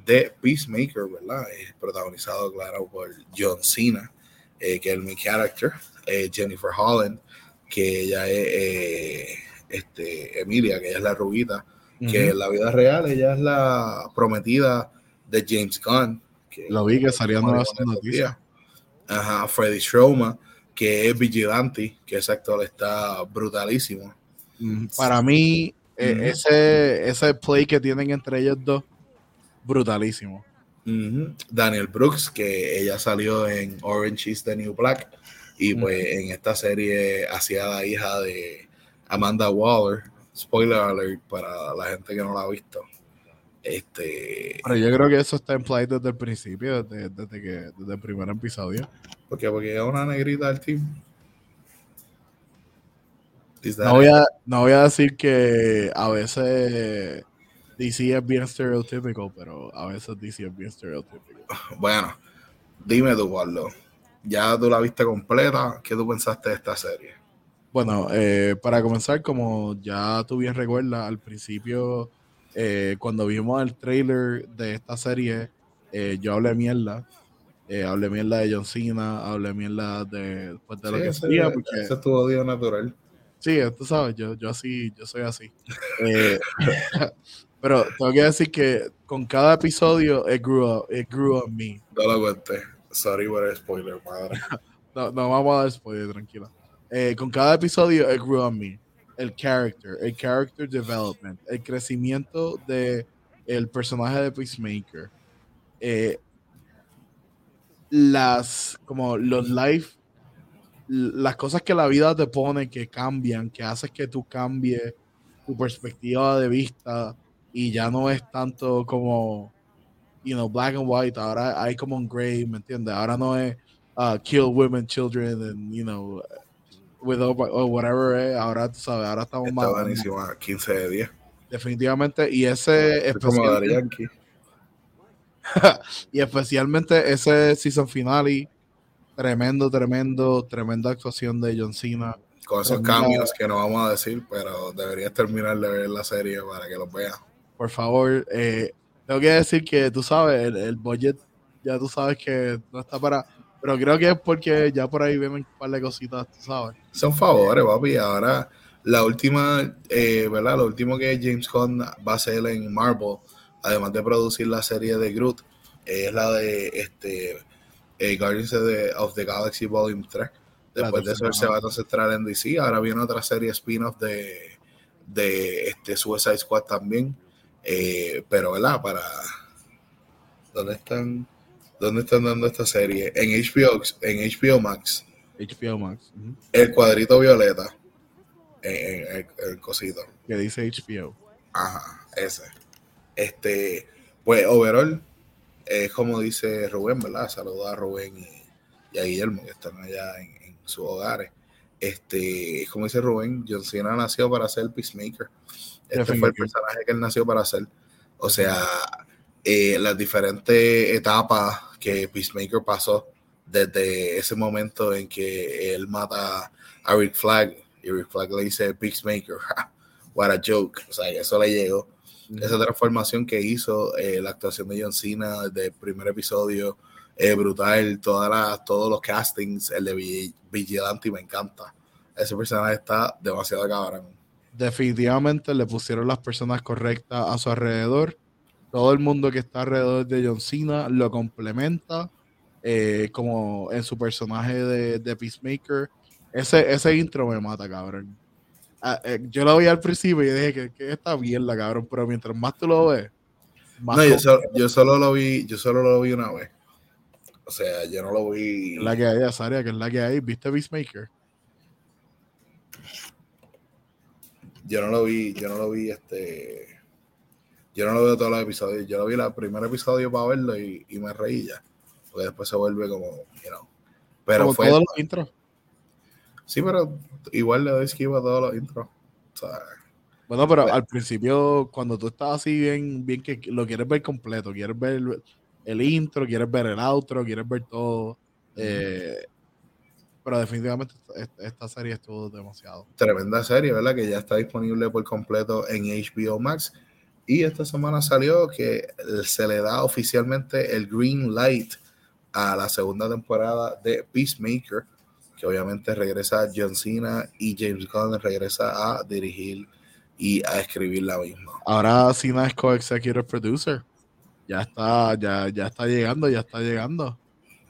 de Peacemaker, ¿verdad? Es protagonizado, claro, por John Cena, eh, que es el main character, eh, Jennifer Holland, que ella es eh, este, Emilia, que ella es la rubita, que en la vida real ella es la prometida de James Gunn. Que Lo vi que salían nuevas noticias. Ajá, Freddy Stroma, que es vigilante, que ese actor está brutalísimo. Para mí, ese, ese play que tienen entre ellos dos brutalísimo. Daniel Brooks, que ella salió en Orange is the New Black y pues en esta serie hacía la hija de Amanda Waller. Spoiler alert para la gente que no la ha visto. Este, Pero yo creo que eso está en play desde el principio, desde, que, desde el primer episodio. porque Porque es una negrita del team. No voy, a, no voy a decir que a veces DC es bien estereotípico, pero a veces DC es bien estereotípico. Bueno, dime tú, Waldo. Ya tú la viste completa. ¿Qué tú pensaste de esta serie? Bueno, eh, para comenzar, como ya tú bien recuerdas, al principio, eh, cuando vimos el trailer de esta serie, eh, yo hablé mierda. hablé mierda de John Cena, hablé mierda de, pues, de lo que sería. Porque... Ese es tu odio natural. Sí, tú sabes, yo, yo así, yo soy así. (laughs) Pero tengo que decir que con cada episodio it grew, it grew on me. No lo cuente. Sorry por el spoiler, madre. (laughs) no, no vamos a dar spoiler, tranquila. Eh, con cada episodio it grew on me. El character, el character development, el crecimiento de el personaje de Peacemaker. Eh, las, como los life, las cosas que la vida te pone que cambian, que haces que tú cambies tu perspectiva de vista y ya no es tanto como, you know, black and white, ahora hay como un gray, ¿me entiendes? Ahora no es uh, kill women, children, and, you know, with or whatever, eh. ahora tú sabes, ahora estamos Está más. buenísimo, 15 de 10. Definitivamente, y ese especialmente, (laughs) y especialmente ese season finale, tremendo, tremendo, tremenda actuación de John Cena. Con esos cambios que no vamos a decir, pero deberías terminar de ver la serie para que los veas por favor, eh, tengo que decir que tú sabes, el, budget ya tú sabes que no está para. Pero creo que es porque ya por ahí ven un par de cositas, tú sabes. Son favores, papi. Ahora, la última, eh, ¿verdad? Lo último que James Gunn va a hacer en Marvel, además de producir la serie de Groot, es la de este eh, Guardians of the, Galaxy Volume 3. Después de eso se va a concentrar en DC. Ahora viene otra serie spin-off de, de este Suicide Squad también. Eh, pero, ¿verdad? Para. ¿Dónde están? ¿Dónde están dando esta serie? En HBO, en HBO Max. HBO Max. El cuadrito violeta. En, el, cosito. Que dice HBO. Ajá, ese. Este, pues, overall, es como dice Rubén, ¿verdad? Saludos a Rubén y, a Guillermo, que están allá en, sus hogares. Este, como dice Rubén, John Cena nació para ser Peacemaker. Este fue el personaje que él nació para hacer. O sea, eh, las diferentes etapas que Peacemaker pasó desde ese momento en que él mata a Rick Flag y Rick Flag le dice Peacemaker, (laughs) what a joke, o sea, eso le llegó. Esa transformación que hizo eh, la actuación de John Cena desde el primer episodio, eh, brutal, todas todos los castings, el de Vigilante me encanta. Ese personaje está demasiado cabrón. Definitivamente le pusieron las personas correctas a su alrededor. Todo el mundo que está alrededor de John Cena lo complementa eh, como en su personaje de, Peacemaker. Ese, ese intro me mata, cabrón. Ah, eh, yo lo vi al principio y dije que, que está bien la cabrón, pero mientras más tú lo ves, más no, yo solo, lo vi, yo solo lo vi una vez. O sea, yo no lo vi. La que hay, Azaria, que es la que hay. ¿Viste Peacemaker? Yo no lo vi, yo no lo vi este. Yo no lo veo todos los episodios. Yo lo vi el primer episodio para verlo y, y me reí ya porque después se vuelve como, you know. Pero fue. Todos los intros. Sí, pero igual le doy esquiva a todos los intros. bueno, pero pues al principio, cuando tú estás así bien, bien que lo quieres ver completo, quieres ver el, intro, quieres ver el outro, quieres ver todo. Eh, pero definitivamente esta, serie estuvo demasiado. Tremenda serie, ¿verdad? Que ya está disponible por completo en HBO Max. Y esta semana salió que se le da oficialmente el green light a la segunda temporada de Peacemaker, que obviamente regresa John Cena y James Gunn regresa a dirigir y a escribir la misma. Ahora Cena es co-executive producer. Ya está, ya, ya está llegando, ya está llegando.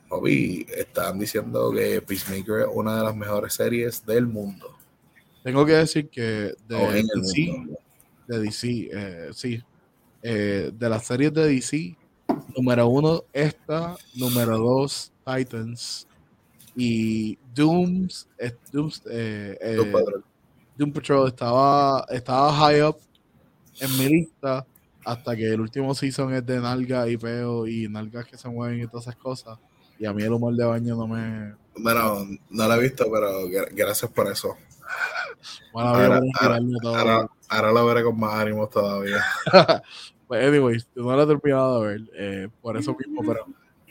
Bobby, están diciendo que Peacemaker es una de las mejores series del mundo. Tengo que decir que de DC, de DC, eh, sí, eh, de las series de DC, Número uno, esta. Número dos, Titans. Y Dooms, Dooms eh, eh, Doom, Patrol. estaba, estaba high up en mi lista hasta que el último season es de nalga y peo y nalgas que se mueven y todas esas cosas. Y a mí el humor de baño no me. Bueno, no lo he visto, pero gracias por eso. (laughs) Bueno, ahora, ahora, ahora, lo veré con más ánimo todavía. (laughs) Pues, anyways, no lo he terminado de ver, eh, por eso mismo, pero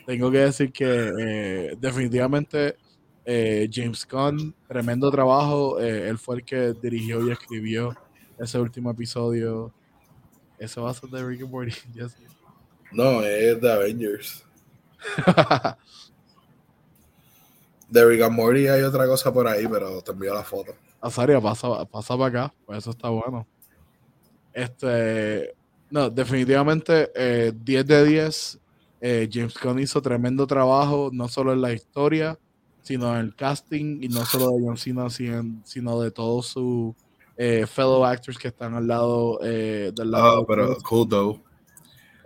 tengo que decir que eh, definitivamente eh, James Gunn, tremendo trabajo. él fue el que dirigió y escribió ese último episodio. ¿Eso va a ser de Rick and Morty? (laughs) No, es de Avengers. (laughs) de Rick and Morty hay otra cosa por ahí, pero te envío la foto. Azaria, pasa, pasa para acá, pues eso está bueno. Este, no, definitivamente 10 eh, de 10. Eh, James Gunn hizo tremendo trabajo, no solo en la historia, sino en el casting, y no solo de John Cena, sino de todos sus eh, fellow actors que están al lado del lado. Oh, pero cool though.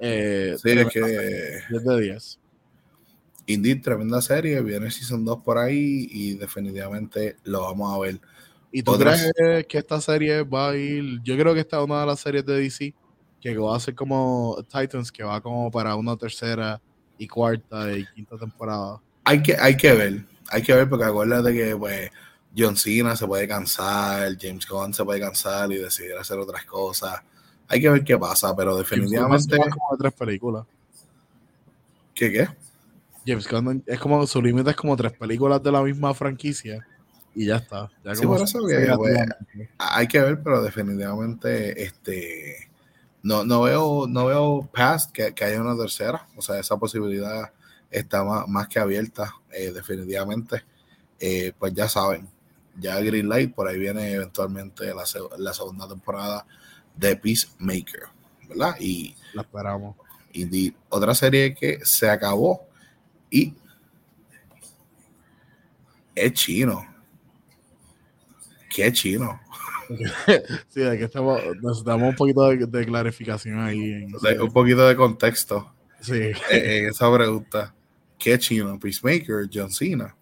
sí, es que. 10 de 10. Indeed, tremenda serie. Viene Season 2 por ahí y definitivamente lo vamos a ver. ¿Y tú crees que esta serie va a ir? Yo creo que esta es una de las series de DC que va a ser como Titans, que va como para una tercera y cuarta y quinta temporada. Hay que, hay que ver, hay que ver porque acuérdate que pues John Cena se puede cansar, James Gunn se puede cansar y decidir hacer otras cosas. Hay que ver qué pasa, pero definitivamente... Es como tres películas. ¿Qué qué? James Gunn es como, su límite es como tres películas de la misma franquicia y ya está. sí, por eso que, pues, hay que ver, pero definitivamente este no, no veo, no veo past que, haya una tercera. O sea, esa posibilidad está más, que abierta, eh, definitivamente. Eh, pues ya saben, ya Green Light, por ahí viene eventualmente la, la segunda temporada de Peacemaker, ¿verdad? Y la esperamos. Y otra serie que se acabó y es chino. ¿Qué chino? (laughs) sí, de que estamos, necesitamos un poquito de, clarificación ahí. un poquito de contexto. Sí. En, esa pregunta. ¿Qué chino? Peacemaker, John Cena.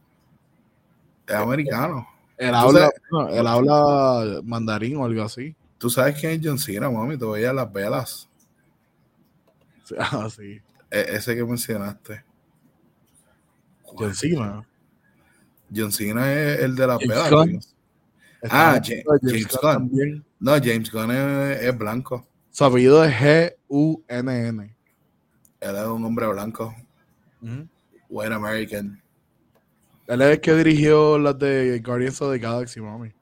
Es americano. Él habla, habla mandarín o algo así. ¿Tú sabes quién es John Cena, mami? Te voy a las velas. (laughs) Ah, sí. E, ese que mencionaste. John Cena. John Cena es el de las velas. Ah, James, Gunn. No, James Gunn es, blanco. Su apellido es G-U-N-N. Él es un hombre blanco. White American. Él es el que dirigió las de Guardians of the Galaxy, mami.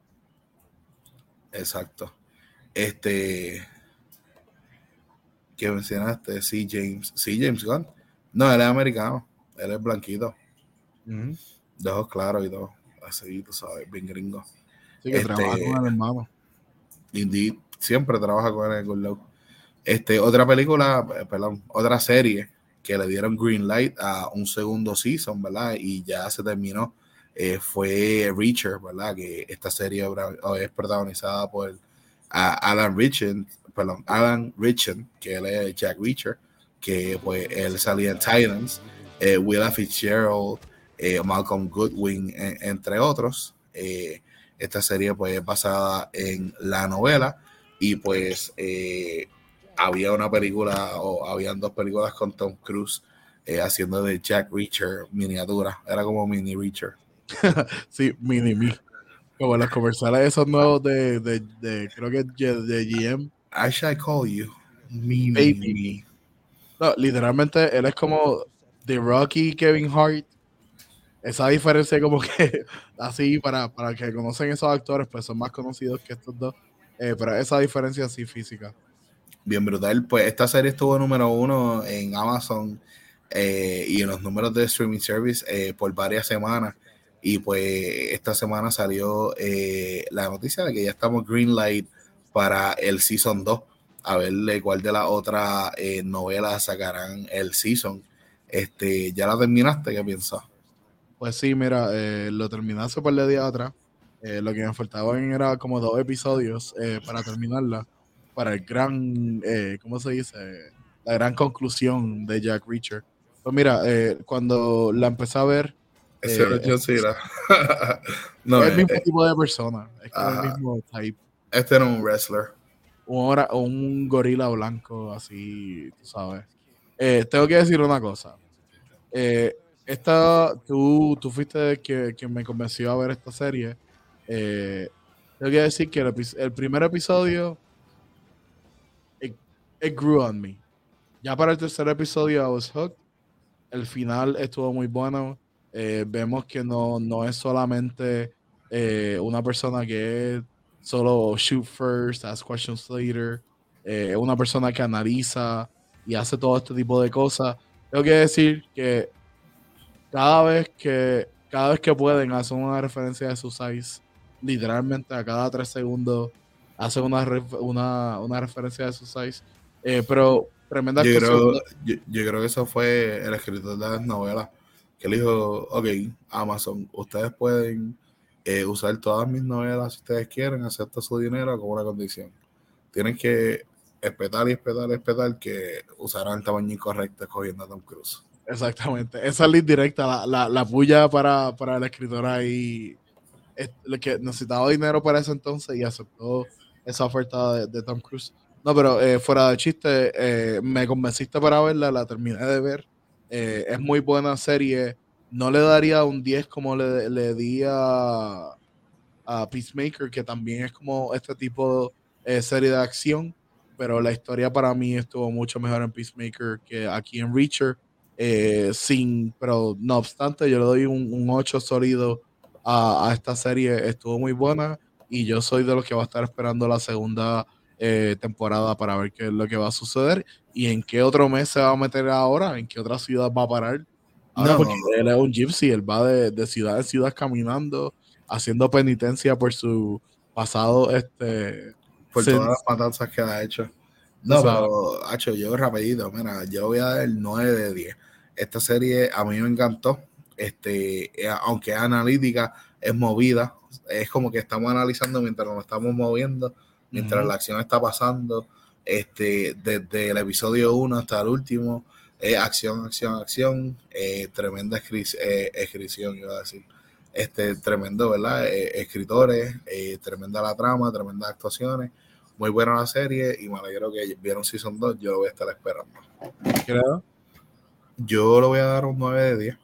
Exacto. Este. ¿Qué mencionaste? Sí, James. Sí, James Gunn. No, él es americano. Él es blanquito. De ojos claros y todo. Así, tú sabes, bien gringo. Sí, que este, trabaja con el hermano. Indeed. Siempre trabaja con él en Este, otra película, eh, perdón, otra serie que le dieron green light a un segundo season, ¿verdad? Y ya se terminó. Eh, fue Reacher, ¿verdad? Que esta serie es protagonizada por Alan Richard, perdón, Alan Richard, que él es Jack Reacher, que pues él salía en Titans, eh, Willa Fitzgerald, eh, Malcolm Goodwin, entre otros. Eh, esta serie pues es basada en la novela y pues había una película o habían dos películas con Tom Cruise haciendo de Jack Reacher miniatura, era como mini Reacher. (laughs) sí, mini me. Como los comerciales esos nuevos de, de, de creo que de GM. I shall call you Mini No, literalmente él es como The Rocky Kevin Hart. Esa diferencia como que (laughs) así para, para que conocen esos actores, pues son más conocidos que estos dos. Eh, pero esa diferencia así física. Bien brutal. Pues esta serie estuvo número uno en Amazon eh, y en los números de streaming service eh, por varias semanas. Y pues esta semana salió la noticia de que ya estamos green light para el season 2. A ver cuál de las otras novelas sacarán el season. Este, ¿Ya la terminaste? ¿Qué piensas? Pues sí, mira, eh, lo terminé hace par de días atrás. lo que me faltaban era como dos episodios para terminarla. Para el gran, ¿cómo se dice? La gran conclusión de Jack Reacher. Pues mira, cuando la empecé a ver, ese eh, (laughs) no, es el mismo eh, tipo de persona. Es el mismo type. Este era un wrestler. Un, un gorila blanco, así, tú sabes. Eh, tengo que decir una cosa. Esta, tú, tú fuiste quien, que me convenció a ver esta serie. tengo que decir que el, primer episodio, it, grew on me. Ya para el tercer episodio, I was hooked. El final estuvo muy bueno eh, vemos que no, no es solamente eh, una persona que solo shoot first, ask questions later, eh, es una persona que analiza y hace todo este tipo de cosas. Tengo que decir que cada vez que cada vez que pueden hacer una referencia de su size, literalmente a cada tres segundos hacen una, una, una referencia de su size. pero tremenda yo creo, yo, yo, creo que eso fue el escritor de las novelas que le dijo, ok, Amazon, ustedes pueden eh, usar todas mis novelas si ustedes quieren, acepta su dinero con una condición. Tienen que espetar y espetar y espetar que usarán el tamaño incorrecto escogiendo a Tom Cruise. Exactamente. Esa es la indirecta, la, la, la puya para, para la escritora ahí, que necesitaba dinero para ese entonces y aceptó esa oferta de, Tom Cruise. No, pero eh, fuera de chiste, eh, me convenciste para verla, la terminé de ver eh, es muy buena serie. No le daría un 10 como le, le di a, Peacemaker, que también es como este tipo de eh, serie de acción. Pero la historia para mí estuvo mucho mejor en Peacemaker que aquí en Reacher. Eh, sin, pero no obstante, yo le doy un, un 8 sólido a, a, esta serie. Estuvo muy buena y yo soy de los que va a estar esperando la segunda eh, temporada para ver qué es lo que va a suceder y en qué otro mes se va a meter ahora, en qué otra ciudad va a parar. Ahora, porque él es un gypsy, él va de, ciudad en ciudad caminando, haciendo penitencia por su pasado, este... Por todas las matanzas que ha hecho. No, pero, hecho yo rapidito, mira, yo voy a dar el 9 de 10. Esta serie a mí me encantó, este, eh, aunque es analítica, es movida, es como que estamos analizando mientras nos estamos moviendo, mientras la acción está pasando, este, desde el episodio 1 hasta el último, acción, acción, acción, eh, tremenda eh, iba a decir. Este, tremendo, ¿verdad? Eh, escritores, tremenda la trama, tremendas actuaciones, muy buena la serie y me alegro que vieron Season 2, yo lo voy a estar esperando. Creo. Yo lo voy a dar un 9 de 10.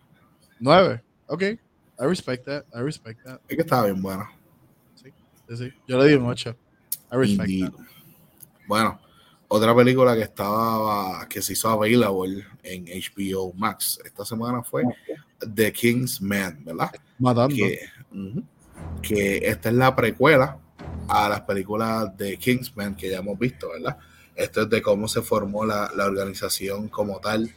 9, ok. I respect that, I respect that. Es que estaba bien bueno. Sí, sí, sí. Yo le di un 8. Bueno, otra película que estaba que se hizo available en HBO Max esta semana fue The King's Man, ¿verdad? Matando. Que esta es la precuela a las películas de Kingsman que ya hemos visto, ¿verdad? Esto es de cómo se formó la, la organización como tal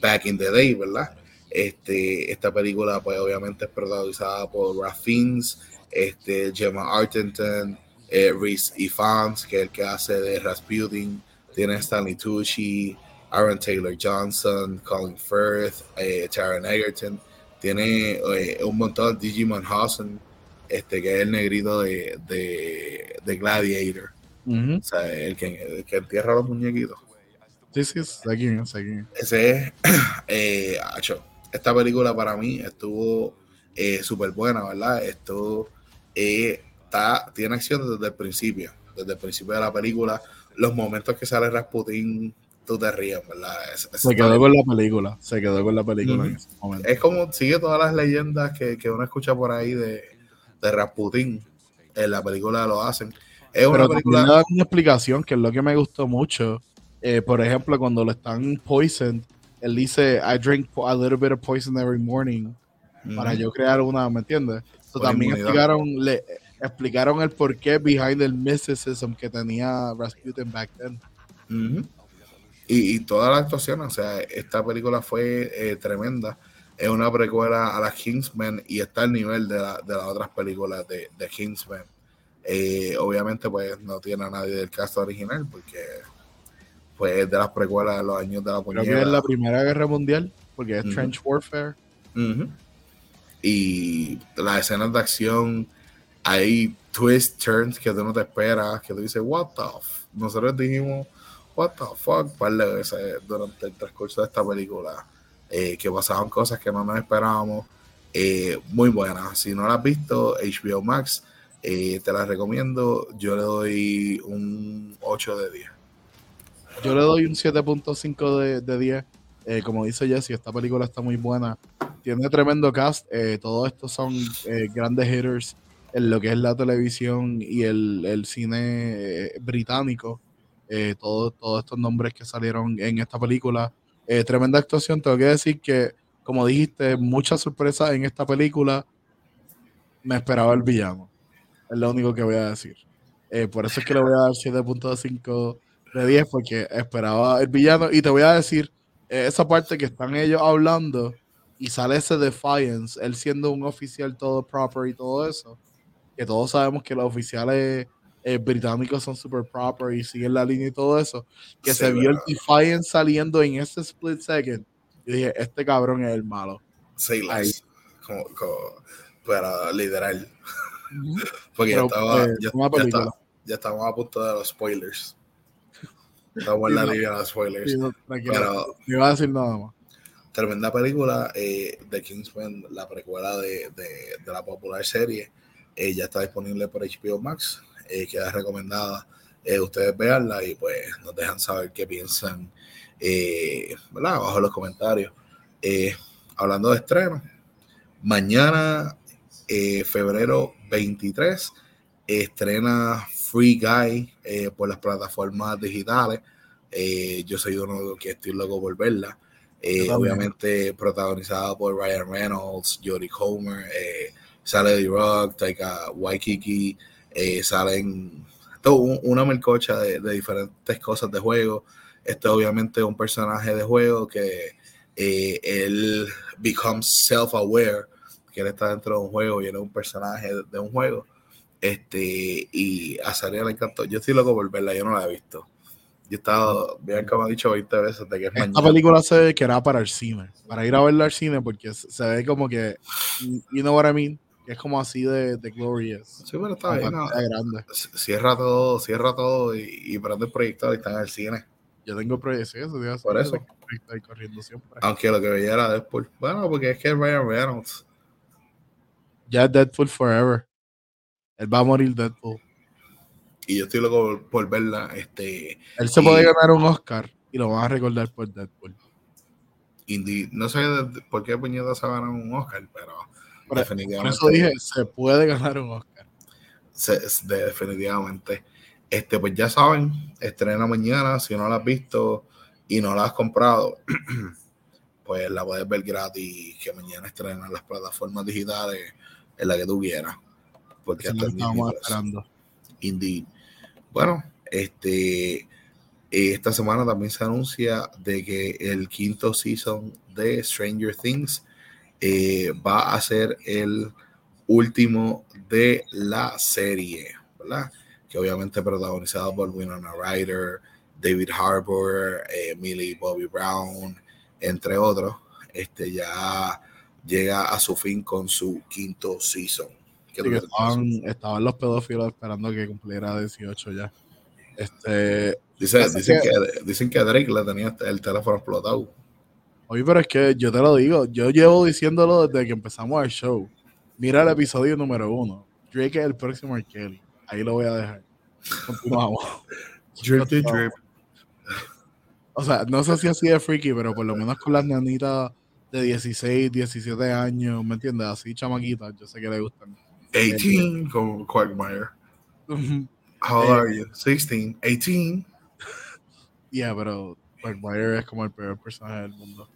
back in the day, ¿verdad? Este, esta película, pues obviamente es protagonizada por Ralph Fiennes, este, Gemma Arterton, eh, Reese Ifans, que es el que hace de Rasputin, tiene Stanley Tucci, Aaron Taylor Johnson, Colin Firth, eh, Taron Egerton, tiene eh, un montón, Digimon Hawson, este, que es el negrito de, de, de Gladiator, o sea, el que, el que entierra a los muñequitos. Sí, sí, es, quién es. Ese es, (clears throat) eh, acho, esta película para mí estuvo eh, súper buena, ¿verdad? Esto eh, está, tiene acción desde el principio, desde el principio de la película. Los momentos que sale Rasputin, tú te ríes, ¿verdad? Es, es- Se quedó con la película, se quedó con la película en ese momento. es como sigue todas las leyendas que, que uno escucha por ahí de, de Rasputin. En la película lo hacen. Es una Pero película. le dan una explicación que es lo que me gustó mucho. Eh, por ejemplo, cuando lo están poisoned, él dice, I drink a little bit of poison every morning para yo crear una, ¿me entiendes? So, también explicaron, le, explicaron el porqué behind the mysticism que tenía Rasputin back then. Y, y toda la actuación, o sea, esta película fue eh, tremenda. Es una precuela a las Kingsman y está al nivel de, la- de las otras películas de, de Kingsman. Eh, obviamente, pues no tiene a nadie del cast original porque pues, es de las precuelas de los años de la Creo que es la Primera Guerra Mundial, porque es. Trench Warfare. Y las escenas de acción, hay twists, turns que tú no te esperas, que tú dices, what the f-? Nosotros dijimos, what the fuck, par de veces durante el transcurso de esta película, eh, que pasaban cosas que no nos esperábamos. Eh, muy buena. Si no la has visto, HBO Max, eh, te la recomiendo. Yo le doy un 8 de 10. Yo le doy un 7.5 de, de 10. Eh, como dice Jesse, esta película está muy buena. Tiene tremendo cast. Eh, todos estos son eh, grandes hitters en lo que es la televisión y el, el cine eh, británico. Eh, todos, todos estos nombres que salieron en esta película. Eh, tremenda actuación. Tengo que decir que, como dijiste, muchas sorpresas en esta película. Me esperaba el villano. Es lo único que voy a decir. Por eso es que le voy a dar 7.5 de 10 porque esperaba el villano. Y te voy a decir, eh, esa parte que están ellos hablando y sale ese Defiance, él siendo un oficial todo proper y todo eso, que todos sabemos que los oficiales eh, británicos son super proper y siguen la línea y todo eso, que Sí, se vio el. Defiance saliendo en ese split second. Y dije, este cabrón es el malo. Sailors. Como, como- pero literal. (laughs) Porque Pero, ya, estaba, eh, ya, ya ya estábamos a punto de los spoilers. Estamos en la línea de los spoilers. No. Pero iba a decir nada más. tremenda película eh, de Kingsman, la precuela de, de- de la popular serie. eh, ya está disponible por HBO Max. eh, queda recomendada. eh, ustedes veanla y pues nos dejan saber qué piensan ¿verdad? abajo en los comentarios. Hablando de estreno, mañana, febrero 23, estrena Free Guy eh, por las plataformas digitales. Eh, yo soy uno de los que estoy loco por verla. Eh, obviamente protagonizada por Ryan Reynolds, Jodie Comer, sale The Rock, Taika Waikiki, salen todo, un- una melcocha de, de diferentes cosas de juego. Este obviamente es un personaje de juego que él becomes self-aware, que él está dentro de un juego y él es un personaje de, de un juego. Este, y a Saria le encantó. Yo estoy loco por verla, yo no la he visto. Yo he estado, bien me ha dicho 20 veces de que es Esta mañana. película se ve que era para el cine, para ir a verla al cine, porque se ve como que, you know what I mean, que es como así de, de glorious. Sí, pero está bien. ¿no? Grande. Cierra todo, cierra todo y, y prende el proyector y está en el cine. Yo tengo proyección, eso decir, Por eso. ahí corriendo siempre. Aunque lo que veía era Deadpool. Bueno, porque es que es Ryan Reynolds. Ya es Deadpool Forever. Él va a morir Deadpool. Y yo estoy loco por, por verla. Este, Él se Y- puede ganar un Oscar y lo van a recordar por Deadpool. indie, no sé por qué puñeta se van a un Oscar, pero Por, por definitivamente. eso dije, se puede ganar un Oscar. se- de- definitivamente. Este, pues ya saben, estrena mañana. Si no la has visto y no la has comprado, (clears throat) pues la puedes ver gratis. Que mañana estrena en las plataformas digitales en la que tú quieras. Porque hasta estamos esperando. Indeed. Bueno, este esta semana también se anuncia de que el quinto season de Stranger Things eh, va a ser el último de la serie, ¿verdad? Que obviamente protagonizado por Winona Ryder, David Harbour, eh, Millie Bobby Brown, entre otros. Este ya llega a su fin con su quinto season. Estaban, los pedófilos esperando que cumpliera 18 ya. Este, dicen, que, dicen que a Drake le tenía el teléfono explotado. Oye, pero es que yo te lo digo, yo llevo diciéndolo desde que empezamos el show. Mira el episodio número uno. Drake es el próximo R. Kelly. Ahí lo voy a dejar. Continuamos. (laughs) drip drip. O sea, no sé si así de freaky, pero por lo menos con las nanitas de 16, 17 años, ¿me entiendes? Así chamaquitas, yo sé que le gustan. 18 con Quagmire. How old are you? 16, 18. (laughs) Yeah, pero Quagmire es como el peor personaje del mundo.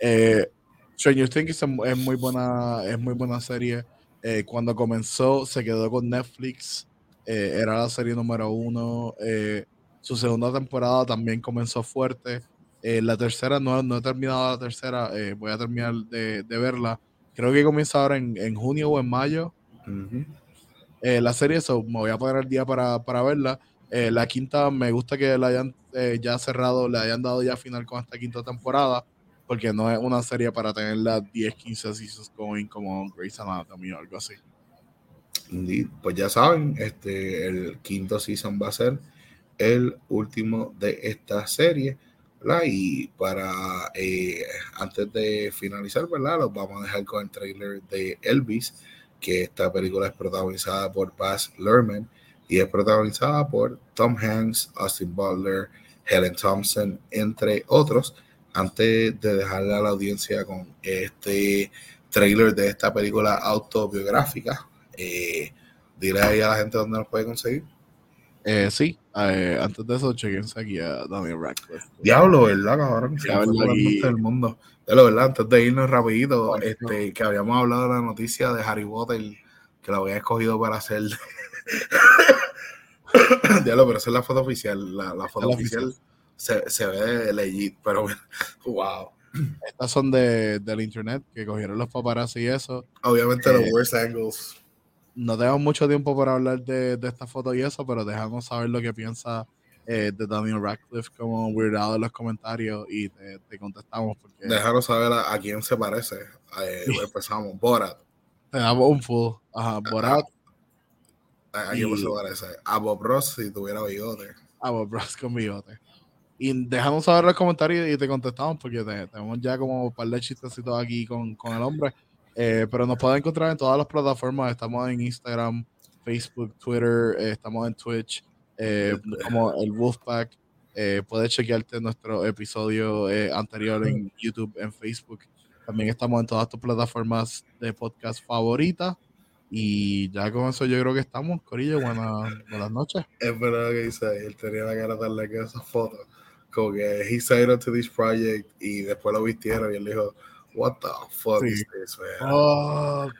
Eh, Stranger Things es muy buena, es muy buena serie. Eh, cuando comenzó, se quedó con Netflix. Eh, era la serie número uno. Eh, su segunda temporada también comenzó fuerte. la tercera, no, no he terminado la tercera. voy a terminar de, verla. Creo que comienza ahora en, junio o en mayo. La serie, eso, me voy a poner el día para, para verla. la quinta, me gusta que la hayan ya cerrado, le hayan dado ya final con esta quinta temporada porque no es una serie para tener las 10, 15 seasons going como Grey's Anatomy o algo así. Pues ya saben, este, el quinto season va a ser el último de esta serie. ¿verdad? Y para eh, antes de finalizar, ¿verdad? Los vamos a dejar con el trailer de Elvis, que esta película es protagonizada por Baz Luhrmann y es protagonizada por Tom Hanks, Austin Butler, Helen Thompson, entre otros antes de dejarle a la audiencia con este trailer de esta película autobiográfica, eh, dile ahí a la gente dónde nos puede conseguir. Eh, sí, eh, antes de eso, chequense aquí a Daniel Radcliffe. Diablo, ¿verdad, cabrón? Sí, del mundo. De lo verdad, antes de irnos rapidito, este, que habíamos hablado de la noticia de Harry Potter, que la había escogido para hacer. (coughs) Diablo, pero esa es la foto oficial. La, foto oficial se, se ve legit, pero (laughs) wow. Estas son de, del internet que cogieron los paparazzi y eso. Obviamente los eh, worst angles. No tenemos mucho tiempo para hablar de, de esta foto y eso, pero dejamos saber lo que piensa eh, de Daniel Radcliffe como weirdado en los comentarios y te, te contestamos. Porque... Déjanos saber a, quién se parece. Eh, (laughs) empezamos. Borat. Te damos un full. Ajá, Borat. ¿A, quién se parece? A Bob Ross si tuviera bigote. A Bob Ross con bigote. Y dejamos saber los comentarios y te contestamos porque tenemos ya como un par de chistecitos aquí con, con el hombre. Eh, pero nos pueden encontrar en todas las plataformas. Estamos en Instagram, Facebook, Twitter, eh, estamos en Twitch, eh, como el Wolfpack. puedes chequearte nuestro episodio anterior en YouTube, en Facebook. También estamos en todas tus plataformas de podcast favoritas. Y ya con eso yo creo que estamos, Corillo. Buenas, buenas noches. Es verdad que dice, él tenía la cara tan que esas fotos como que he signed up to this project y después lo vistieron y él dijo, what the fuck is this, man? Oh,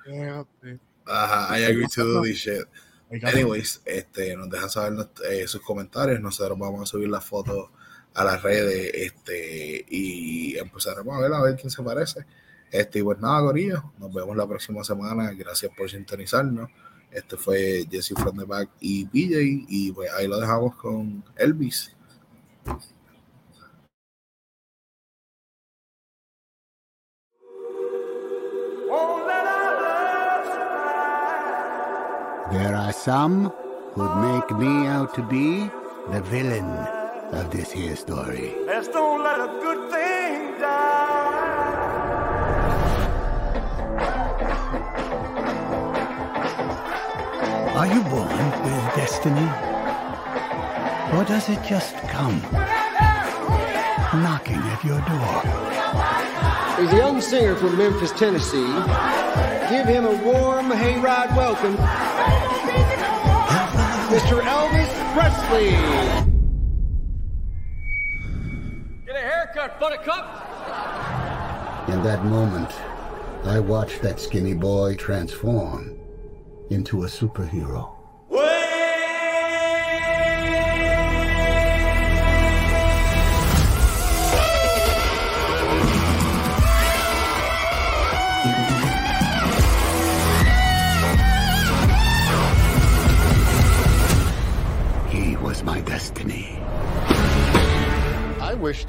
Ajá, I agree to do this shit. Anyways, este, nos dejan saber eh, sus comentarios, nosotros vamos a subir la foto a las redes este, y empezaremos a ver a ver quién se parece. Este, y pues nada, Corillo, nos vemos la próxima semana. Gracias por sintonizarnos. Este fue Jesse from the Back y PJ, y pues ahí lo dejamos con Elvis. There are some who'd make me out to be the villain of this here story. Let's don't let a good thing die. Are you born with destiny? Or does it just come knocking at your door? He's a young singer from Memphis, Tennessee. Give him a warm hayride welcome. Mr. Elvis Presley. Get a haircut, buttercup. In that moment, I watched that skinny boy transform into a superhero.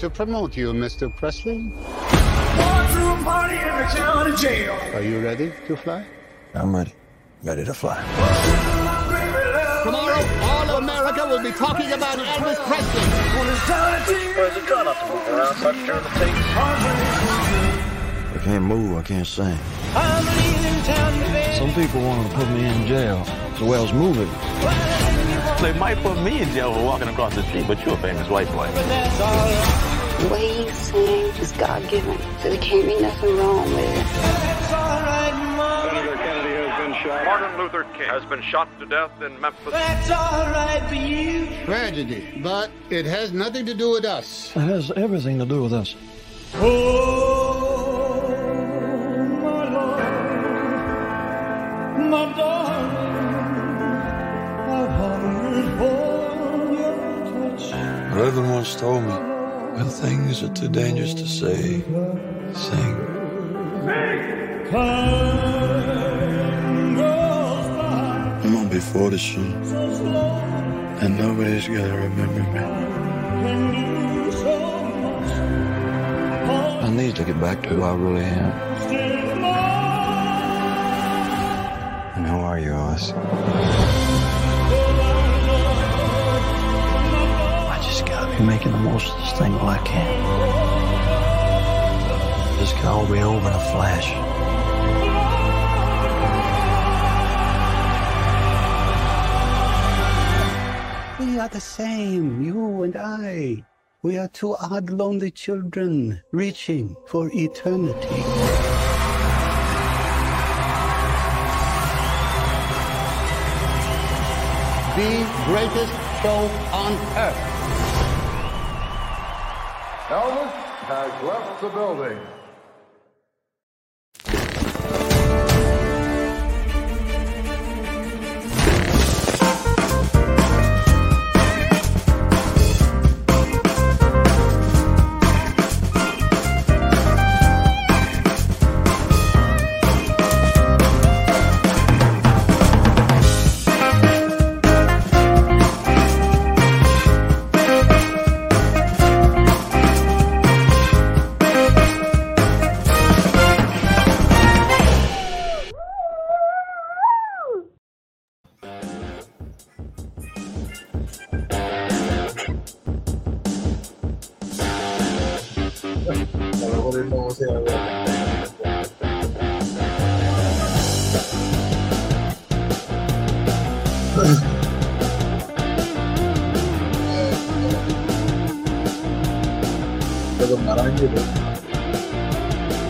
To promote you, Mr. Presley. Are you ready to fly? I'm ready. Ready to fly. Tomorrow, all of America will be talking about Elvis Presley. President, try not to move around much during the tape. I can't move. I can't sing. Some people want to put me in jail. So Wells moving. They might put me in jail for walking across the street, but you're a famous white boy. The way he sings is God given, so there can't be nothing wrong with it. Senator Kennedy has been shot. Martin Luther King has been shot to death in Memphis. That's all right for you. Tragedy, but it has nothing to do with us. It has everything to do with us. Oh, my Lord, my darling, I've hungered for your touch. Reverend once told me, when things are too dangerous to say, sing. I'm gonna be 40 soon, and nobody's gonna remember me. I need to get back to who I really am. And who are you, Oz? Just making the most of this thing while I can. This can all be over in a flash. We are the same, you and I. We are two odd, lonely children reaching for eternity. The greatest show on earth. Elvis has left the building.